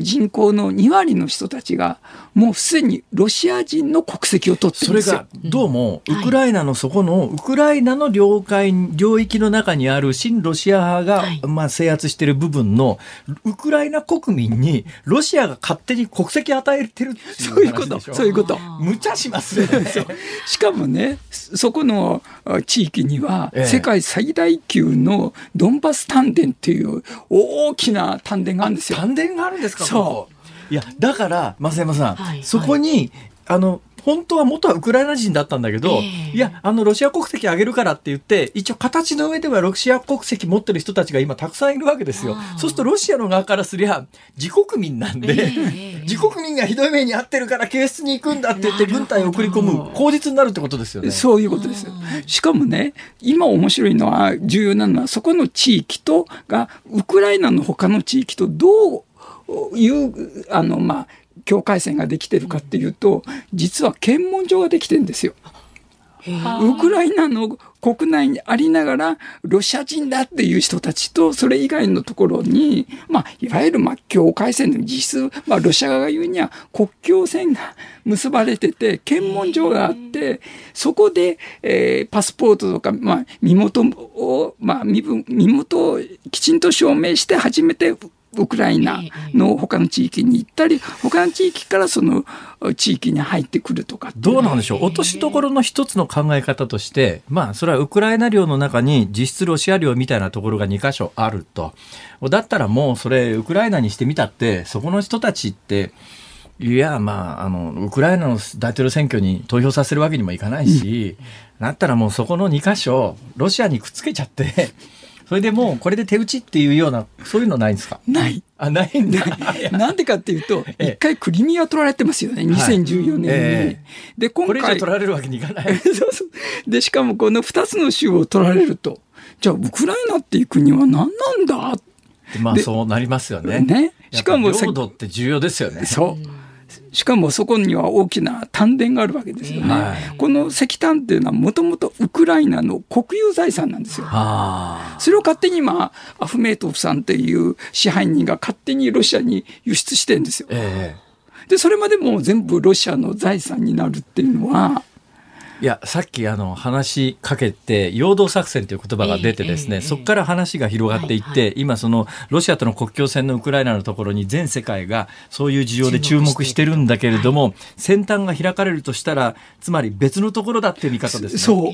人口の2割の人たちが、もうすでにロシア人の国籍を取ってるんですよ。それが、どうも、ウクライナのそこの、ウクライナの領海、領域の中にある親ロシア派が、はい、まあ、制圧している部分のウクライナ国民にロシアが勝手に国籍与えてるそういうこと。そういうこと。無茶しますね。しかもねそこの地域には世界最大級のドンバス丹田っていう大きな丹田があるんですよ。丹田があるんですかそう。いやだから増山さん、はい、そこにあの本当は元はウクライナ人だったんだけど、えー、いや、あの、ロシア国籍あげるからって言って、一応形の上ではロシア国籍持ってる人たちが今たくさんいるわけですよ。そうするとロシアの側からすりゃ、自国民なんで、えー、自国民がひどい目に遭ってるから警察に行くんだって言って軍隊を送り込む口実になるってことですよね。そういうことですよ。しかもね、今面白いのは、重要なのは、そこの地域とが、ウクライナの他の地域とどういう、あの、まあ、境界線ができてるかっていうと、実は検問所ができてるんですよ。ウクライナの国内にありながら、ロシア人だっていう人たちと、それ以外のところに、まあ、いわゆる、まあ、境界線の実質、まあ、ロシア側が言うには国境線が結ばれてて、検問所があって、そこで、えー、パスポートとか、まあ、身元を、まあ、身分、身元をきちんと証明して初めてウクライナの他の地域に行ったり、他の地域からその地域に入ってくるとかどうなんでしょう、落としどころの一つの考え方として、まあ、それはウクライナ領の中に実質ロシア領みたいなところが2箇所あると。だったらもうそれ、ウクライナにしてみたって、そこの人たちって、いや、まあ、あの、ウクライナの大統領選挙に投票させるわけにもいかないし、うん、だったらもうそこの2箇所、ロシアにくっつけちゃってそれでもうこれで手打ちっていうような、そういうのないんですか？ない。あ、ないんだ。なんでかっていうと、一回クリミア取られてますよね、2014年に。ええ、で、今回。これ以上取られるわけにいかない。そうそう。で、しかもこの2つの州を取られると、じゃあウクライナっていう国は何なんだ？まあそうなりますよね。ね。しかも領土って重要ですよね。そう。しかもそこには大きな炭田があるわけですよね。はい、この石炭っていうのはもともとウクライナの国有財産なんですよ。それを勝手に今、アフメートフさんっていう支配人が勝手にロシアに輸出してるんですよ。えー、で、それまでも全部ロシアの財産になるっていうのは、いや、さっきあの話しかけて、陽動作戦という言葉が出てですね、えーえー、そこから話が広がっていって、はいはい、今そのロシアとの国境線のウクライナのところに全世界がそういう事情で注目してるんだけれども、はい、先端が開かれるとしたら、つまり別のところだっていう見方ですね。そう。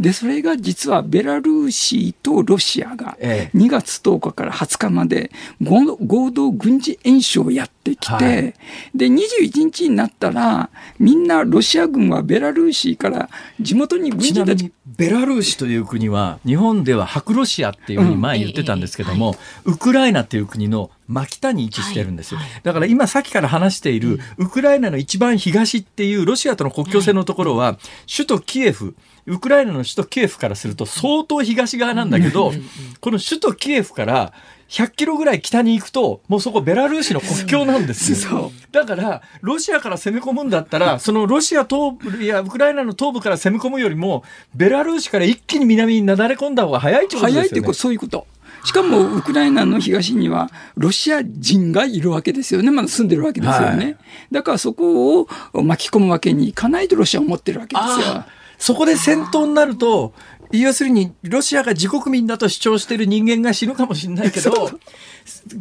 で、それが実はベラルーシとロシアが2月10日から20日まで合同軍事演習をやってきて、はい、で、21日になったら、みんなロシア軍はベラルーシから地元に軍人たちベラルーシという国は日本では白ロシアっていうふうに前言ってたんですけども、ウクライナっていう国の真北に位置してるんですよ、だから今さっきから話しているウクライナの一番東っていうロシアとの国境線のところは首都キエフウクライナの首都キエフからすると相当東側なんだけど、この首都キエフから100キロぐらい北に行くと、もうそこベラルーシの国境なんですよ。だから、ロシアから攻め込むんだったら、そのロシア東部、いや、ウクライナの東部から攻め込むよりも、ベラルーシから一気に南になだれ込んだ方が早いってことですよね。早いってそういうこと。しかも、ウクライナの東には、ロシア人がいるわけですよね。まだ住んでるわけですよね。はい、だからそこを巻き込むわけにいかないとロシアは思ってるわけですよ。そこで戦闘になると、要するにロシアが自国民だと主張している人間が死ぬかもしれないけど、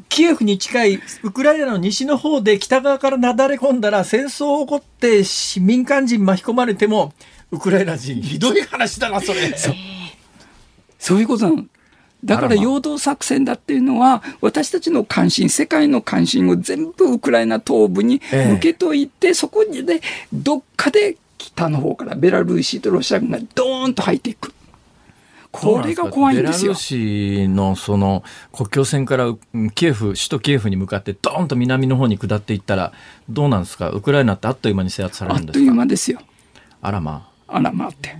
キエフに近いウクライナの西の方で北側からなだれ込んだら戦争起こって民間人巻き込まれてもウクライナ人ひどい話だなそれ。そうそういうことなの。だから陽動作戦だっていうのは、私たちの関心、世界の関心を全部ウクライナ東部に向けといて、ええ、そこにね、どっかで北の方からベラルーシとロシア軍がドーンと入っていく。これが怖いんですよ。ベラルーシのその国境線からキエフ、首都キエフに向かってドーンと南の方に下っていったら、どうなんですか？ウクライナってあっという間に制圧されるんですか？あっという間ですよ。あらまあ。あらまあって。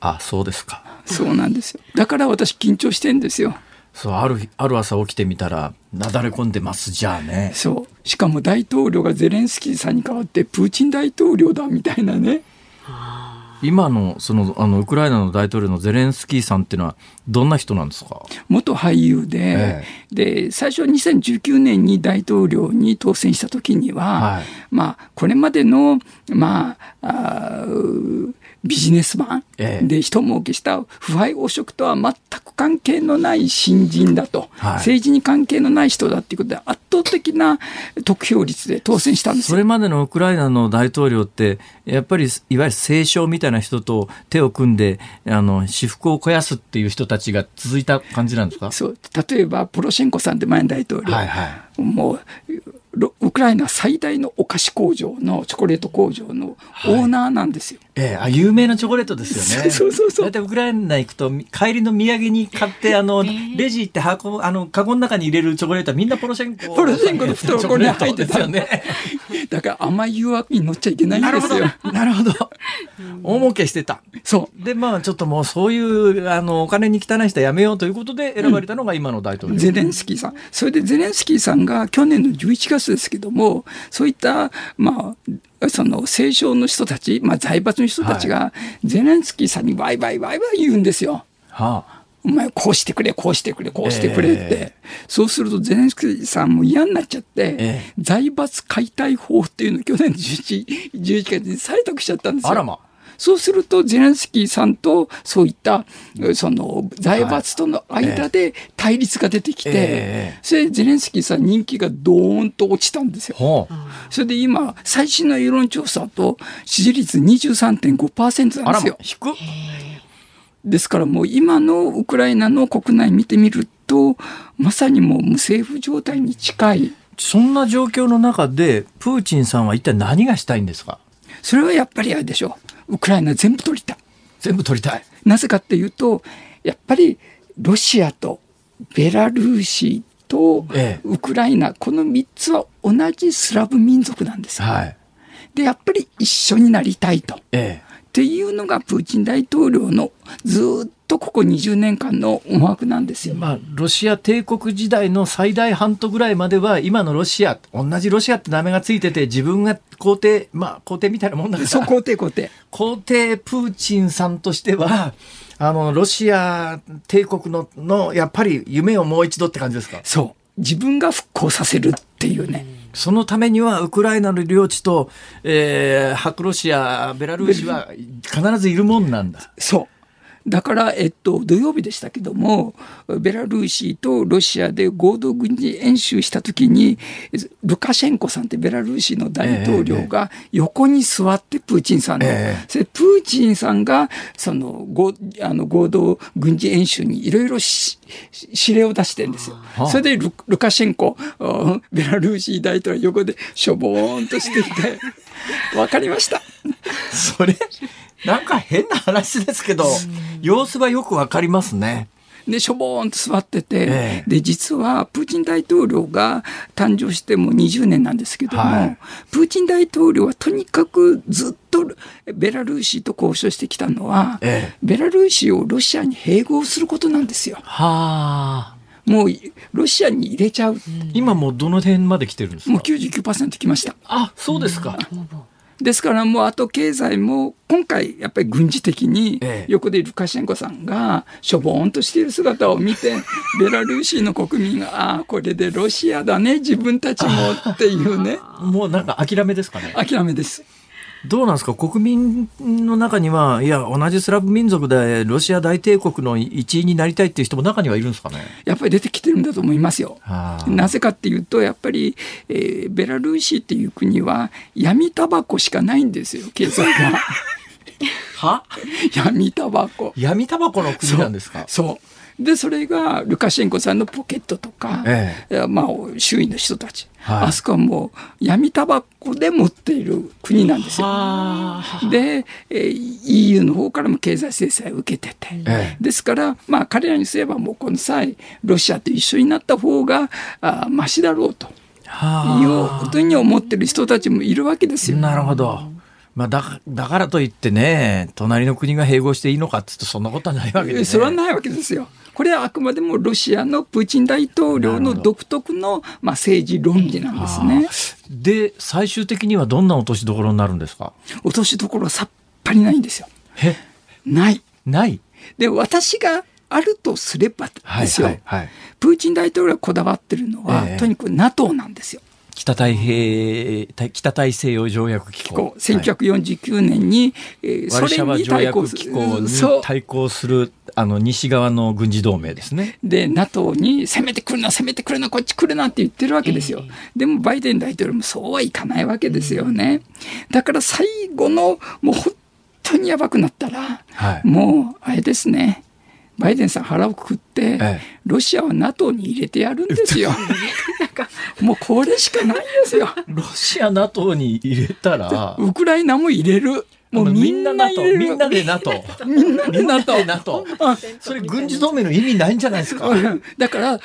あ、そうですか。そうなんですよ。だから私緊張してんですよ。そうあるある朝起きてみたらなだれ込んでますじゃあねそうしかも大統領がゼレンスキーさんに代わってプーチン大統領だみたいなね今のそのあのウクライナの大統領のゼレンスキーさんっていうのはどんな人なんですか？元俳優でええ、で最初は2019年に大統領に当選した時には、はい、まあこれまでのまああビジネスマンで人儲けした腐敗汚職とは全く関係のない新人だと、はい、政治に関係のない人だっていうことで圧倒的な得票率で当選したんですそれまでのウクライナの大統領ってやっぱりいわゆる清少みたいな人と手を組んであの私腹を肥やすっていう人たちが続いた感じなんですか？そう。例えばポロシェンコさんって前の大統領、はいはい、もうウクライナ最大のお菓子工場のチョコレート工場のオーナーなんですよ。はい、ええあ有名なチョコレートですよね。そうそうそう。大体ウクライナ行くと帰りの土産に買ってあの、レジ行って箱あのカゴの中に入れるチョコレートはみんなポロシェンコ。ポロシェンコの懐に入ってたよね。だから甘い誘惑に乗っちゃいけないんですよ。なるほど。大儲けしてた。そう。で、まあ、ちょっともうそういう、あの、お金に汚い人はやめようということで選ばれたのが今の大統領、うん、ゼレンスキーさん。それでゼレンスキーさんが去年の11月ですけども、そういった、まあ、その清少の人たち、まあ、財閥の人たちが、ゼレンスキーさんにワイワイワイワイ言うんですよ。はあお前こうしてくれ、こうしてくれ、こうしてくれって。えー、そうするとゼレンスキーさんも嫌になっちゃって、えー、財閥解体法っていうのを去年11 11月に採択しちゃったんですよ。あらま。そうすると、ゼレンスキーさんとそういった、その、財閥との間で対立が出てきて、えー、それでゼレンスキーさん人気がドーンと落ちたんですよ。それで今、最新の世論調査と支持率23.5%なんですよ。低っですからもう今のウクライナの国内見てみると、まさにもう無政府状態に近い。そんな状況の中で、プーチンさんは一体何がしたいんですか？それはやっぱりあれでしょう。ウクライナ全部取りたい。全部取りたい。なぜかっていうと、やっぱりロシアとベラルーシとウクライナ、ええ、この3つは同じスラブ民族なんですよ。はい、で、やっぱり一緒になりたいと。ええっていうのがプーチン大統領のずっとここ20年間の思惑なんですよ。まあ、ロシア帝国時代の最大半島ぐらいまでは、今のロシア、同じロシアって名前がついてて、自分が皇帝、まあ、皇帝みたいなもんだから。そう、皇帝、皇帝。皇帝プーチンさんとしては、あの、ロシア帝国の、の、やっぱり夢をもう一度って感じですか？そう。自分が復興させるっていうね。そのためにはウクライナの領地と、えー、白ロシア、ベラルーシは必ずいるもんなんだ。そう。だから、えっと、土曜日でしたけども、ベラルーシとロシアで合同軍事演習したときに、ルカシェンコさんってベラルーシの大統領が横に座ってプーチンさんの、えー、それプーチンさんが、その、合あの合同軍事演習にいろいろ指令を出してるんですよ。それでルルカシェンコ、ベラルーシ大統領横でしょぼーんとしていて、わかりました。それなんか変な話ですけど、様子はよくわかりますね。で、しょぼーんと座ってて、ええ、で、実はプーチン大統領が誕生しても20年なんですけども、はい、プーチン大統領はとにかくずっとベラルーシと交渉してきたのは、え、ベラルーシをロシアに併合することなんですよ。はあ。もうロシアに入れちゃう。今もうどの辺まで来てるんですか？もう99%来ました。あ、そうですか。うんですからもうあと経済も今回やっぱり軍事的に横でルカシェンコさんがしょぼーんとしている姿を見て ベラルーシの国民がああこれでロシアだね自分たちもっていうね。もうなんか諦めですかね。諦めですどうなんですか？国民の中には、いや、同じスラブ民族でロシア大帝国の一員になりたいっていう人も中にはいるんですかね？やっぱり出てきてるんだと思いますよ。なぜかっていうと、やっぱり、えー、ベラルーシっていう国は闇タバコしかないんですよ、経済が。は？闇タバコ。闇タバコの国なんですか？そうでそれがルカシェンコさんのポケットとか、ええ、まあ、周囲の人たち、はい、あそこはもう闇タバコで持っている国なんですよ。で、えー、EU の方からも経済制裁を受けてて、ええ、ですから、まあ、彼らにすればもうこの際ロシアと一緒になった方があマシだろうと。いうふうに思ってる人たちもいるわけですよ。なるほどまあだ、だからといってね、隣の国が併合していいのかっていうと、そんなことはないわけです、ね、それはないわけですよ。これはあくまでもロシアのプーチン大統領の独特の、まあ、政治論理なんですね。で、最終的にはどんな落としどころになるんですか？落としどころさっぱりないんですよ。え？ない。ない？で、私があるとすればですよ、はいはいはい、プーチン大統領がこだわってるのは、えー、とにかく NATO なんですよ。北太平北大西洋条約機構1949年に、はい、えー、ソ連に対抗する対抗するあの西側の軍事同盟ですね。で NATO に攻めてくるな攻めてくるなこっち来るなって言ってるわけですよ。でもバイデン大統領もそうはいかないわけですよね。だから最後のもう本当にやばくなったら、はい、もうあれですねバイデンさん腹をくくって、ええ、ロシアは NATO に入れてやるんですよ。もうこれしかないんですよ。ロシア NATO に入れたら？ウクライナも入れる。もうみんな NATO。みんなで NATO。みんなで NATO。NATO。それ軍事同盟の意味ないんじゃないですか？だから、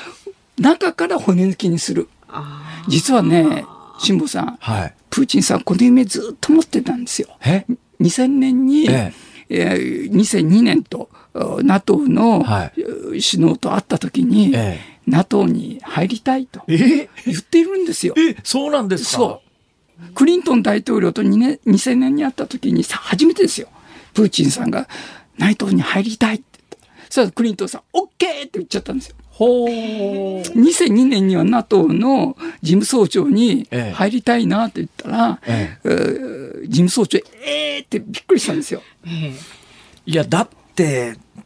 中から骨抜きにする。実はね、辛坊さん、はい、プーチンさんこの夢ずっと持ってたんですよ。え？2000年に、えええー、2002年と NATO の首脳と会った時に、はい、NATO に入りたいと言っているんですよ。えそうなんですか？クリントン大統領と2年2000年に会った時に初めてですよ。プーチンさんが NATO に入りたいって言った。そしたらクリントンさん、OK! って言っちゃったんですよ。ほ2002年には NATO の事務総長に入りたいなって言ったら、ええ事務総長、えーってびっくりしたんですよ。いや、だって、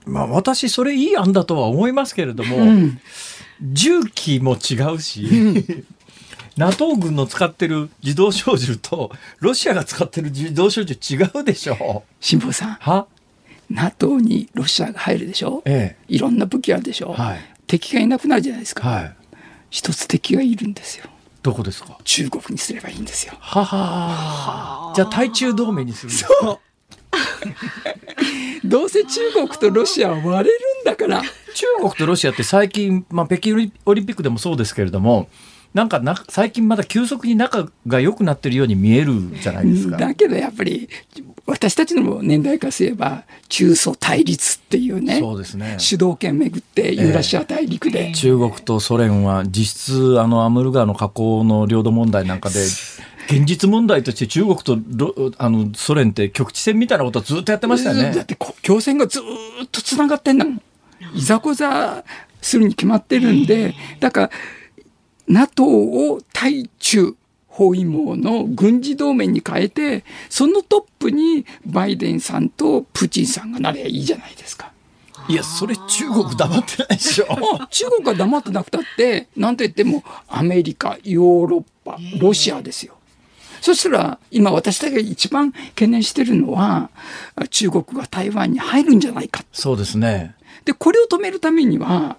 まあ私それいい案だとは思いますけれども、うん、重機も違うし、うん、NATO 軍の使ってる自動小銃とロシアが使ってる自動小銃違うでしょ。う。辛坊さん。は？NATO にロシアが入るでしょ、ええ、いろんな武器あるでしょ、はい、敵がいなくなるじゃないですか、はい、一つ敵がいるんですよ。どこですか？中国にすればいいんですよ。ははじゃあ対中同盟にするそう どうせ中国とロシアは割れるんだから。中国とロシアって最近、まあ、北京オリンピックでもそうですけれどもなんかな最近まだ急速に仲が良くなってるように見えるじゃないですか。だけどやっぱり私たちの年代からすれば中ソ対立っていうねそうですね。主導権めぐってユーラシア大陸で、えー、中国とソ連は実質あのアムル川の河口の領土問題なんかで現実問題として中国とあのソ連って局地戦みたいなことをずっとやってましたよね。だって国境線がずっとつながってんだもん。いざこざするに決まってるんで、だから NATO を対中包囲網の軍事同盟に変えて、そのトップにバイデンさんとプーチンさんがなればいいじゃないですか。いや、それ中国黙ってないでしょ。中国が黙ってなくたって、なんと言ってもアメリカ、ヨーロッパ、ロシアですよ。そしたら、今私たちが一番懸念してるのは、中国が台湾に入るんじゃないか。そうですね。で、これを止めるためには、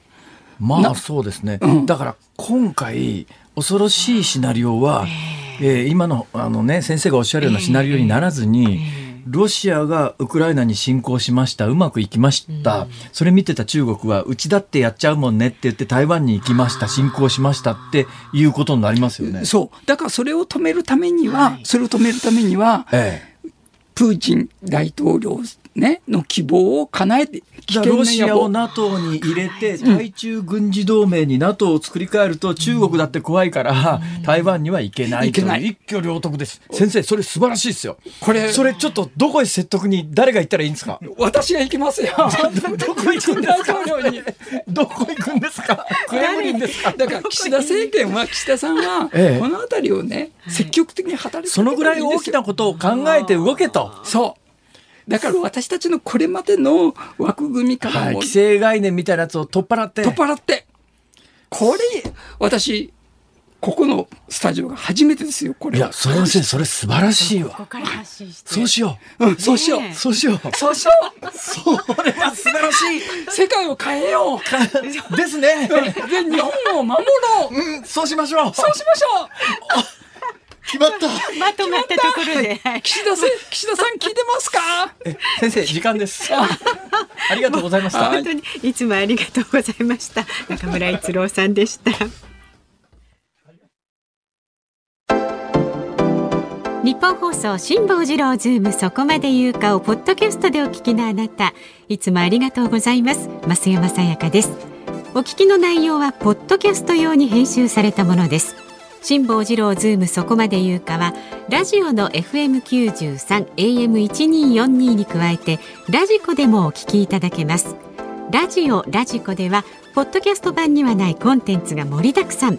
まあそうですね、うん、だから今回恐ろしいシナリオは、えー、今のあの、ね、先生がおっしゃるようなシナリオにならずに、ロシアがウクライナに侵攻しました、うまくいきました、うん、それ見てた中国は、うちだってやっちゃうもんねって言って、台湾に行きました、侵攻しましたっていうことになりますよね。そう。だからそれを止めるためには、はい、それを止めるためには、ええ、プーチン大統領ね、の希望を叶えて、ロシアを NATO に入れて、対中軍事同盟に NATO を作り変えると、中国だって怖いから、台湾には行けないという一挙両得です。先生、それ素晴らしいですよ。これ、それちょっとどこへ説得に誰が行ったらいいんですか？私が行きますよ。どこ行くんですか？どこ行くんですか？クレムリンですか？だから岸田政権は、岸田さんは、このあたりをね、積極的に働いてそのぐらい大きなことを考えて動けと。そう。だから私たちのこれまでの枠組みからも、はい、規制概念みたいなやつを取っ払って。取っ払って。これ、私、ここのスタジオが初めてですよ、これ。いや、それそれ素晴らしいわ。そうしよう。うん、そうしよう。そうしよう。そうしよう。それは素晴らしい。世界を変えよう。ですね。で、日本を守ろう。うん、そうしましょう。そうしましょう。決まった。まとまったところで。岸田さん、岸田さん聞いてますか？先生、時間です。ありがとうございました。本当に、いつもありがとうございました。中村一郎さんでした。日本放送辛坊治郎ズームそこまで言うかをポッドキャストでお聞きのあなたいつもありがとうございます増山さやかですお聞きの内容はポッドキャスト用に編集されたものです辛坊治郎ズームそこまで言うかはラジオの FM93 AM1242 に加えてラジコでもお聞きいただけます。ラジオラジコではポッドキャスト版にはないコンテンツが盛りだくさん。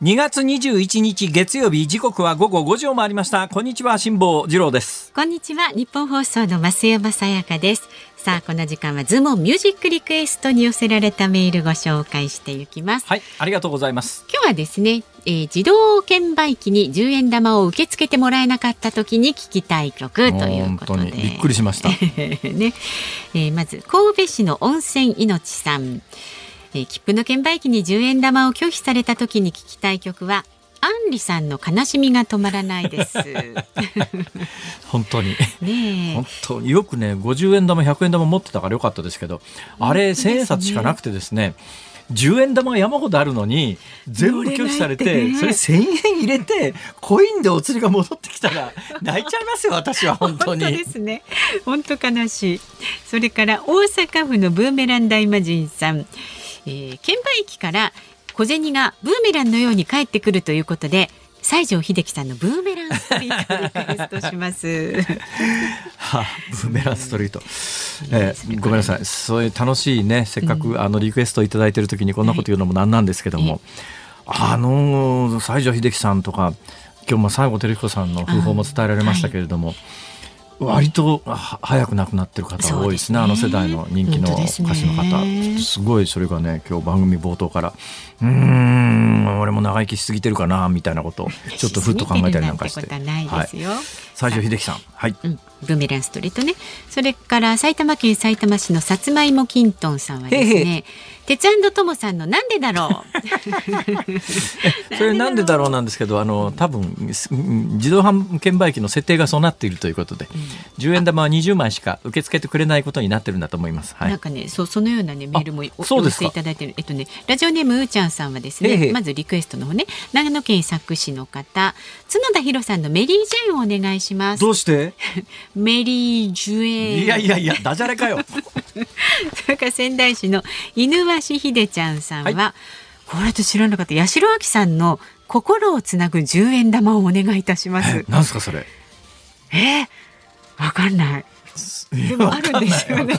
2月21日月曜日時刻は午後5時を回りました。こんにちは辛坊治郎です。こんにちは日本放送の増山さやかです。さあこの時間はズームミュージックリクエストに寄せられたメールご紹介していきます。はいありがとうございます。今日はですね、えー、自動券売機に10円玉を受け付けてもらえなかった時に聞きたい曲ということで。びっくりしました。ね、えー、まず神戸市の温泉命さんえー、切符の券売機に10円玉を拒否された時に聞きたい曲はアンリさんの悲しみが止まらないです。本当に。ね本当に。よくね、50円玉、100円玉持ってたからよかったですけど、あれ1000円札しかなくてですね、10円玉が山ほどあるのに全部拒否されてそれ1000円入れてコインでお釣りが戻ってきたら泣いちゃいますよ私は本当に。本当ですね。本当悲しい。それから大阪府のブーメラン大魔神さんえー、券売機から小銭がブーメランのように返ってくるということで西城秀樹さんのブーメランストリートリクエストします。はあ、ブーメランストリート。えー、ごめんなさい。そういう楽しいね、せっかく、あのリクエストいただいている時にこんなこと言うのもなんなんですけども、はい、あの西城秀樹さんとか今日も西郷輝彦さんの訃報も伝えられましたけれども。割と早く亡くなってる方が多いですね、ね、あの世代の人気の歌手の方、ね、すごいそれがね今日番組冒頭からうん俺も長生きしすぎてるかなみたいなことをちょっとふっと考えたりなんかして。はい、西城秀樹さん、はい、うん、ブーメランストリートね。それから埼玉県埼玉市のさつまいもきんとんさんはですね鉄ともさんのなんでだろう。それなんでだろうなんですけどあの多分自動販券売機の設定がそうなっているということで、うん、10円玉は20枚しか受け付けてくれないことになってるんだと思います、はい、なんかねそうそのようなねメールもお寄せいただいてる。えっとねラジオネームうーちゃんさんはですねまずリクエストの方ね。長野県佐久市の方。角田博さんのメリージェーンをお願いしますどうして？メリージュエいやいやいやダジャレかよ それから仙台市の犬鷲秀ちゃんさんは、はい、これと知らなかった八代亜紀さんの心をつなぐ十円玉をお願いいたします。なんすかそれ？えー、わかんない。でもあるんですよね。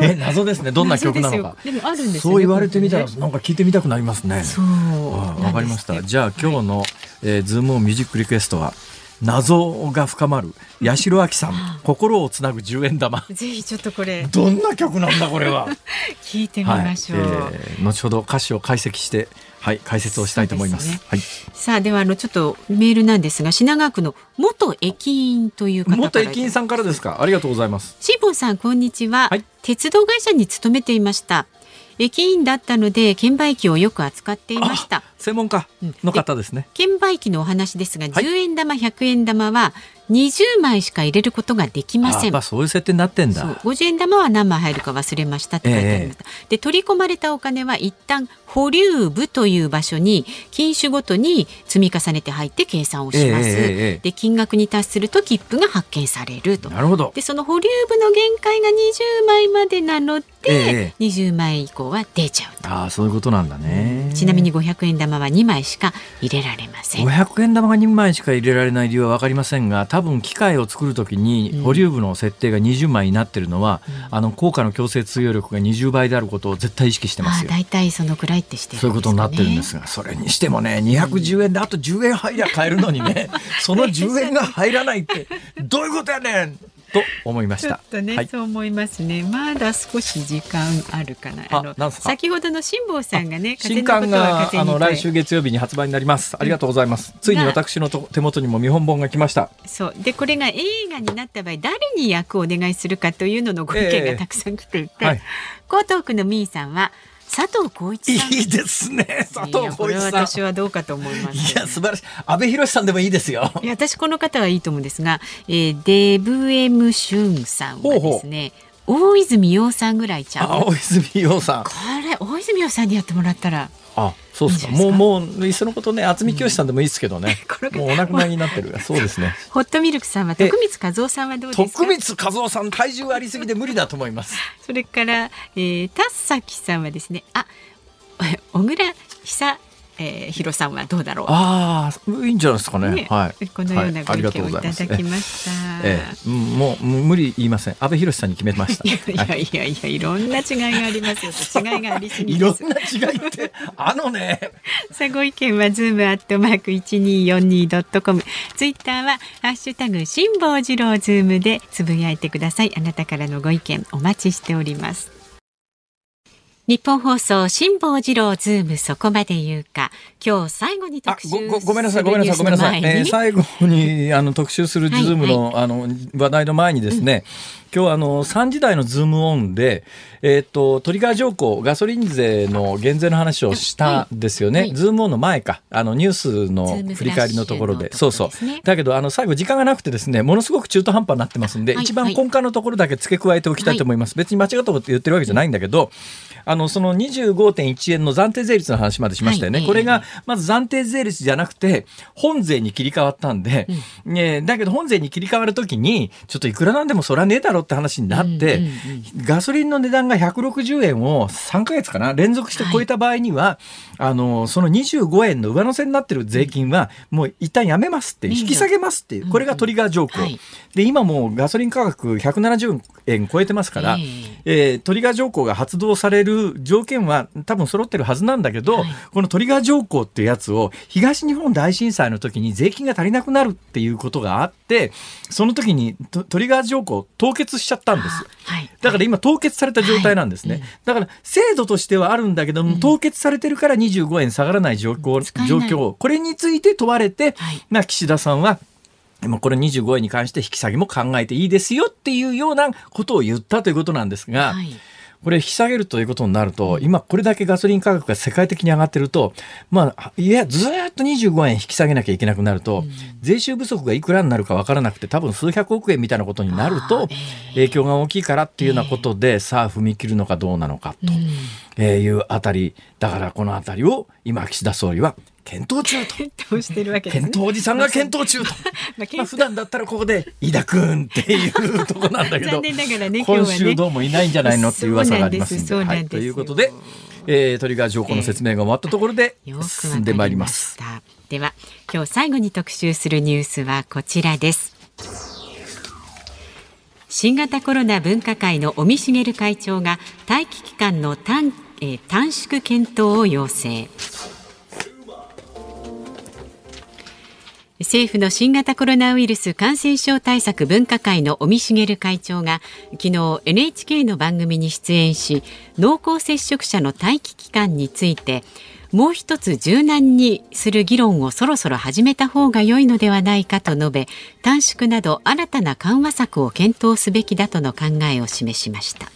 え謎ですね。どんな曲なのか。でもあるんです、そう言われてみたらなんか聞いてみたくなりますね。そう。わかりました。じゃあ今日の、はえー、ズームミュージックリクエストは？謎が深まる八代亜紀さん心をつなぐ十円玉。ぜひちょっとこれ。どんな曲なんだこれは？聞いてみましょう、はい。えー、後ほど歌詞を解析してはい解説をしたいと思います、ね、はい、さあではあのちょっとメールなんですが品川区の元駅員という方元駅員さんからですか？ありがとうございます。シーボンさんこんにちは、はい、鉄道会社に勤めていました駅員だったので券売機をよく扱っていました専門家の方ですね、券売機のお話ですが、はい、10円玉100円玉は20枚しか入れることができません。あそういう設定になってんだ。50円玉は何枚入るか忘れましたって書いてありました。えー、で取り込まれたお金は一旦保留部という場所に金種ごとに積み重ねて入って計算をします。えー、で金額に達すると切符が発見されると。なるほど。でその保留部の限界が20枚までなので、えー、20枚以降は出ちゃうああそういうことなんだね。ちなみに500円玉は2枚しか入れられません。500円玉が2枚しか入れられない理由はわかりませんが、多分機械を作るときに保留部の設定が20枚になってるのは、うん、あの効果の強制通用力が20倍であることを絶対意識してますよ。大体そのくらいってして、ね、そういうことになってるんですが、それにしてもね、210円であと10円入りゃ買えるのにね、その10円が入らないってどういうことやねん。と思いました。ちょっとね、はい、そう思いますね。まだ少し時間あるかな。あの先ほどの辛坊さんがね、新刊があの来週月曜日に発売になります。ありがとうございます。ついに私の手元にも見本本が来ました。そうでこれが映画になった場合誰に役をお願いするかというののご意見がたくさん来ていて、江東区のみーさんは。佐藤浩市さん。いいですね。佐藤浩市さん。私はどうかと思います。いや、素晴らしい。安倍博さんでもいいですよ。いや、私この方はいいと思うんですが、えー、デブエムシュンさんはですね。大泉洋さんぐらいちゃう。大泉洋さん。これ、大泉洋さんにやってもらったら。あそうですか？もうもういっそのことね渥美清さんでもいいですけどね、うん、もうお亡くなりになってる。そうですね。ホットミルクさんは徳光和夫さんはどうですか？徳光和夫さん体重ありすぎて無理だと思います。それから、えー、田崎さんはですねあ小倉久えー、ヒロさんはどうだろう？ああ、いいんじゃないですかね。ねはい。このようなご意見をいただきました。ええ、もう無理言いません。安倍博さんに決めました。いやいやいや、いろんな違いがありますよ。違いがありすぎ いろんな違いって、あのね。さあ、ご意見はズームアットマーク一二四二ドットコム。ツイッターはハッシュタグ辛坊治郎ズームでつぶやいてください。あなたからのご意見お待ちしております。ニッポン放送辛坊治郎ズームそこまで言うか。今日最後に特集ごごめんなさいごめんなさいごめんなさい、えー、最後にあの特集するズームのはいはい、あの話題の前にですね、うん、今日あの3時台のズームオンでえっ、ー、とトリガー条項ガソリン税の減税の話をしたんですよね、はい。はい、ズームオンの前か。あのニュースの振り返りのところで、ね、そうそう。だけどあの最後時間がなくてですねものすごく中途半端になってますんで、はい、一番根幹のところだけ付け加えておきたいと思います、別に間違ったこと言ってるわけじゃないんだけど、あのその25.1円の暫定税率の話までしましたよね、はい、これがまず暫定税率じゃなくて本税に切り替わったんで、うん、ね、だけど本税に切り替わるときにちょっといくらなんでもそりゃねえだろって話になって、うんうんうん、ガソリンの値段が160円を3か月かな連続して超えた場合には、はい、あのその25円の上乗せになってる税金はもう一旦やめますって引き下げますっていうこれがトリガー条項、うんうんはい、で今もうガソリン価格170円超えてますから、えー、えー、トリガー条項が発動されるる条件は多分揃ってるはずなんだけど、はい、このトリガー条項っていうやつを東日本大震災の時に税金が足りなくなるっていうことがあってその時にトリガー条項凍結しちゃったんです、はい、だから今凍結された状態なんですね、はい、だから制度としてはあるんだけども、うん、凍結されてるから25円下がらない状況状況。これについて問われて、まあ、岸田さんはもこれ25円に関して引き下げも考えていいですよっていうようなことを言ったということなんですが、はいこれ引き下げるということになると、今これだけガソリン価格が世界的に上がってると、まあ、いや、ずっと25円引き下げなきゃいけなくなると、税収不足がいくらになるか分からなくて、多分数百億円みたいなことになると、影響が大きいからっていうようなことで、さあ踏み切るのかどうなのかというあたり、だからこのあたりを今岸田総理は検討中と。検討してるわけです、ね、検討おじさんが検討中と。まあ、普段だったらここで飯田君っていうとこなんだけど、残念ながらね、今週どうもいないんじゃないのっていう噂がありますんで。はい、ということで、えー、トリガー条項の説明が終わったところで進んでまいります。では、今日最後に特集するニュースはこちらです。新型コロナ分科会の尾身茂会長が待機期間の短,、えー、短縮検討を要請。政府の新型コロナウイルス感染症対策分科会の尾身茂会長が昨日 NHK の番組に出演し濃厚接触者の待機期間についてもう一つ柔軟にする議論をそろそろ始めた方が良いのではないかと述べ短縮など新たな緩和策を検討すべきだとの考えを示しました。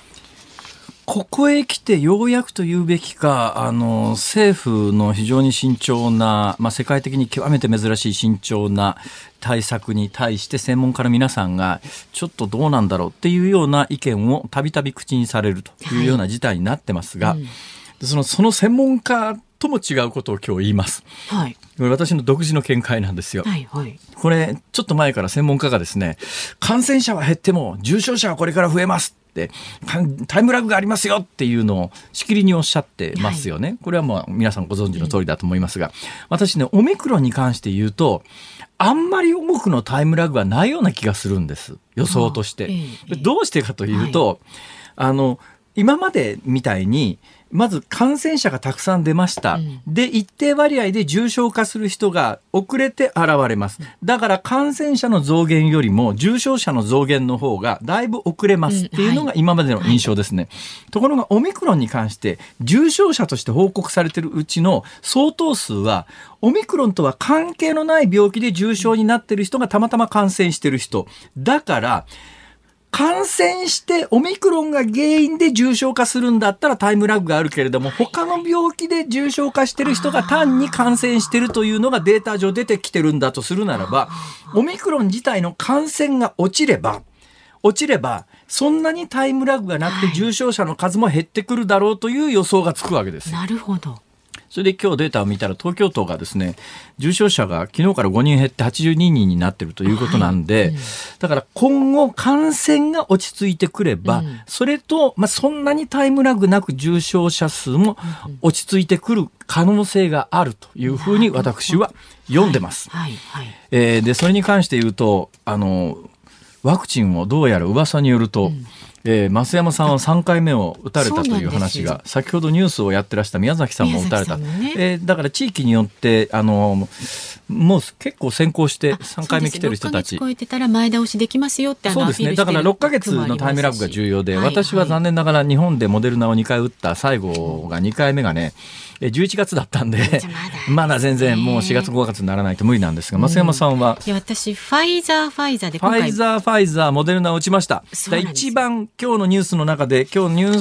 ここへ来てようやくと言うべきか、あの、政府の非常に慎重な、まあ、世界的に極めて珍しい慎重な対策に対して専門家の皆さんがちょっとどうなんだろうっていうような意見をたびたび口にされるというような事態になってますが、はいうん、そのその専門家とも違うことを今日言います。はい。これ私の独自の見解なんですよ。はいはい。これ、ちょっと前から専門家がですね、感染者は減っても重症者はこれから増えますタイムラグがありますよっていうのをしきりにおっしゃってますよね、はい、これはもう皆さんご存知の通りだと思いますが、私ねオミクロンに関して言うとあんまり重くのタイムラグはないような気がするんです。予想として。どうしてかというと、はい、あの今までみたいにまず感染者がたくさん出ました、うん、で一定割合で重症化する人が遅れて現れます。だから感染者の増減よりも重症者の増減の方がだいぶ遅れますっていうのが今までの印象ですね、はい。はい、ところがオミクロンに関して重症者として報告されているうちの相当数はオミクロンとは関係のない病気で重症になっている人がたまたま感染している人。だから感染してオミクロンが原因で重症化するんだったらタイムラグがあるけれども他の病気で重症化してる人が単に感染してるというのがデータ上出てきてるんだとするならばオミクロン自体の感染が落ちれば落ちればそんなにタイムラグがなくて重症者の数も減ってくるだろうという予想がつくわけです。なるほどそれで今日データを見たら東京都がですね重症者が昨日から5人減って82人になってるということなんで、はいうん、だから今後感染が落ち着いてくれば、うん、それと、まあ、そんなにタイムラグなく重症者数も落ち着いてくる可能性があるというふうに私は読んでます。はいはいはい、えー、でそれに関して言うとあのワクチンをどうやら噂によると、うんえー、増山さんは3回目を打たれたという話が先ほどニュースをやってらした宮崎さんも打たれた、ね、えー、だから地域によってあのもう結構先行して3回目来てる人たち。超えてたら前倒しできますよってそうですね。だから6か月のタイムラグが重要で、私は残念ながら日本でモデルナを2回打った最後が2回目がね、11月だったんで、まだ全然もう4月5月にならないと無理なんですが、増山さんは？いや、私、ファイザー、ファイザーでファイザー、ファイザー、モデルナを打ちました。一番今日のニュースの中で、今日ニュー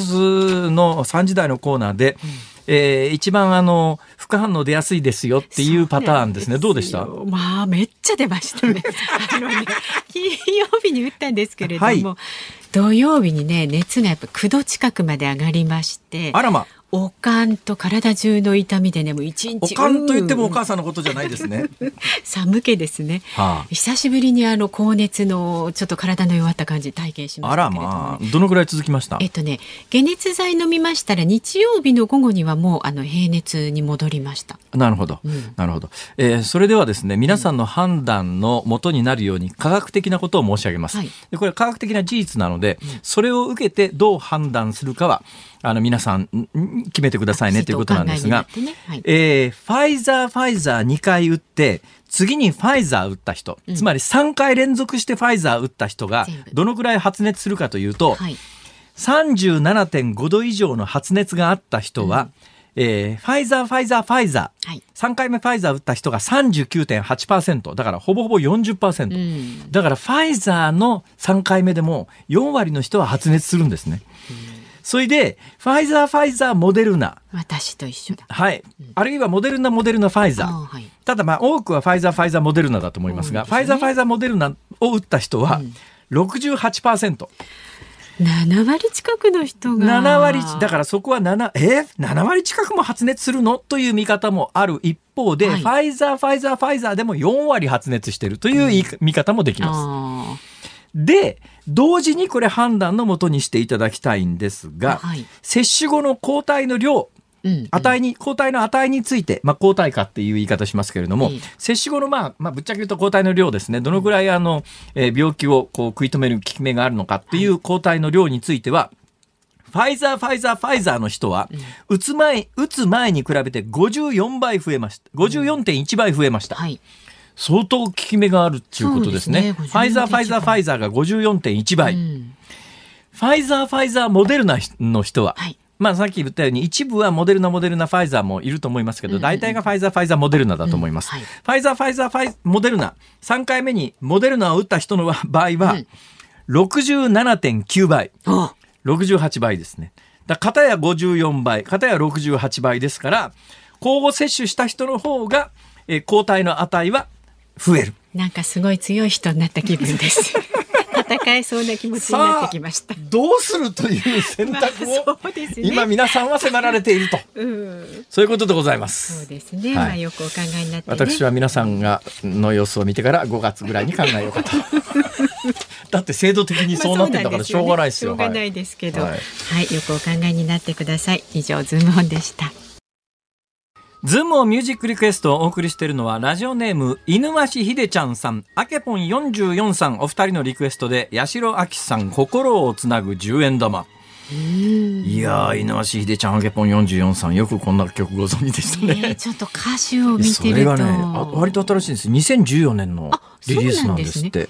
スの3時台のコーナーで、うんえー、一番あの副反応出やすいですよっていうパターンですね。どうでした？まあめっちゃ出ましたね。あのね金曜日に打ったんですけれども、はい、土曜日にね熱がやっぱ9度近くまで上がりまして。あらま。おかんと体中の痛みでねもう一日おかんと言ってもお母さんのことじゃないですね。寒気ですね、はあ、久しぶりにあの高熱のちょっと体の弱った感じ体験しましたあらまあどのぐらい続きました？えっとね解熱剤飲みましたら日曜日の午後にはもうあの平熱に戻りました。なるほど、うん、なるほど、えー、それではですね皆さんの判断のもとになるように科学的なことを申し上げます、はい、でこれは科学的な事実なので、うん、それを受けてどう判断するかはあの皆さん決めてくださいねということなんですが、ね。はい、えー、ファイザー、ファイザー2回打って、次にファイザー打った人、うん、つまり3回連続してファイザー打った人がどのくらい発熱するかというと、はい、37.5度以上の発熱があった人は、うん。えー、ファイザー、ファイザー、ファイザー、はい、3回目ファイザー打った人が39.8%だからほぼほぼ40%、うん、だからファイザーの3回目でも4割の人は発熱するんですね。うんそれで、ファイザー、ファイザー、モデルナ。私と一緒だ。はい。うん、あるいはモデルナ、モデルナ、ファイザー。はい、ただ、まあ、多くはファイザー、ファイザー、モデルナだと思いますが、すね、ファイザー、ファイザー、モデルナを打った人は68%。うん、7割近くの人が。7割、だからそこは7、え？ー、7割近くも発熱するの？という見方もある一方で、はい、ファイザー、ファイザー、ファイザーでも4割発熱しているという見方もできます。で、同時にこれ判断のもとにしていただきたいんですが、はい、接種後の抗体の量、値に、抗体の値について、まあ、抗体価っていう言い方しますけれども、接種後の、まあ、まあ、ぶっちゃけ言うと抗体の量ですね、どのぐらいあの、えー、病気をこう食い止める効き目があるのかっていう抗体の量については、ファイザー、ファイザー、ファイザーの人は、打つ前、打つ前に比べて54倍増えました。54.1倍増えました。はい相当効き目があるっていうことですね。すねファイザー、ファイザー、ファイザーが54.1倍。うん、ファイザー、ファイザー、モデルナの人は、はい、まあさっき言ったように一部はモデルナ、モデルナ、ファイザーもいると思いますけど、大体がファイザー、ファイザー、モデルナだと思います。ファイザー、ファイザー、ファイモデルナ、3回目にモデルナを打った人の場合は、67.9倍。68倍ですね。だ片や54倍、片や68倍ですから、交互接種した人の方が、えー、抗体の値は増える。なんかすごい強い人になった気分です。戦えそうな気持ちになってきました。どうするという選択を、今皆さんは迫られていると、うん、そういうことでございます。そうですね、はい、まあよくお考えになって、ね、私は皆さんがの様子を見てから5月ぐらいに考えようかと。だって制度的にそうなってんだからしょうがないですよ、まあ、しょうがないですけど、はい、はい、よくお考えになってください。以上ズームオンでしたズームをミュージックリクエストをお送りしているのは、ラジオネーム、犬鷲秀ちゃんさん、あけぽん44さん、お二人のリクエストで、八代亜紀さん、心をつなぐ10円玉。いやー、井上秀ちゃん、あげぽん44さん、よくこんな曲ご存知でしたね。ちょっと歌手を見てると。それがね、割と新しいんです。2014年のリリースなんですって。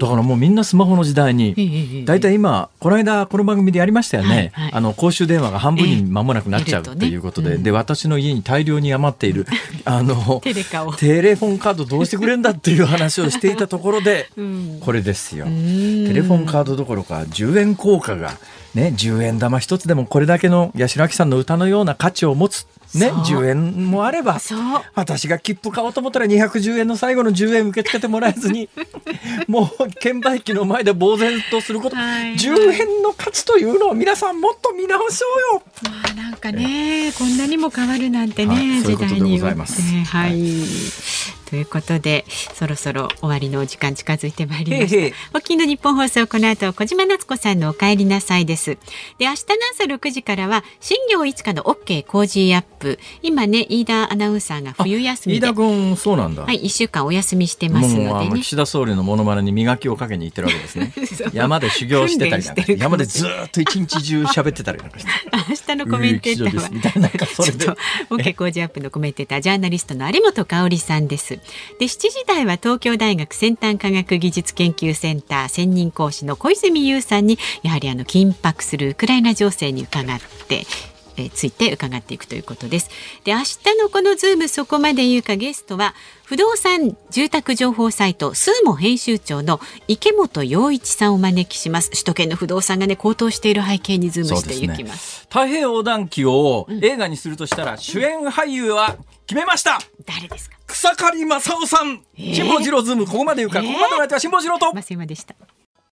だからもうみんなスマホの時代に、大体今、この間この番組でやりましたよね。はいはい、あの、公衆電話が半分に間もなくなっちゃうっていうことで、で、私の家に大量に余っている、あの、テレフォンカードどうしてくれんだっていう話をしていたところで、これですよ。テレフォンカードどころか10円硬貨が、ね、10円玉一つでもこれだけの八代亜紀さんの歌のような価値を持つね、10円もあれば私が切符買おうと思ったら210円の最後の10円受け付けてもらえずに もう券売機の前で呆然とすること、はい。はい、10円の価値というのを皆さんもっと見直しょうよ。まあ、なんかね、こんなにも変わるなんてね、はい、時代によって。はい。ということでそろそろ終わりのお時間近づいてまいりました。お聞きの日本放送この後小島夏子さんのお帰りなさいです。で明日の朝6時からは新業一華の OK 工事アップ。今ね飯田アナウンサーが冬休みで。飯田君そうなんだ。はい一週間お休みしてますので、ね、岸田総理のモノマネに磨きをかけに行ってるわけですね。山で修行してたりなんか山でずっと一日中喋ってたりなんかして。明日のコメンテーターは。ちょっと OK 工事アップのコメンテータージャーナリストの有本香里さんですで7時台は東京大学先端科学技術研究センター専任講師の小泉優さんにやはりあの緊迫するウクライナ情勢に伺ってえついて伺っていくということです。で明日のこのズームそこまで言うかゲストは不動産住宅情報サイトスーモ編集長の池本洋一さんをお招きします。首都圏の不動産がね高騰している背景にズームしていきます。すね、太平洋横断記を映画にするとしたら、うん、主演俳優は決めました。誰ですか？草刈正雄さん、辛坊治郎ズームそこまで言うか、えー、ここまでの相手は辛坊治郎と増山でした。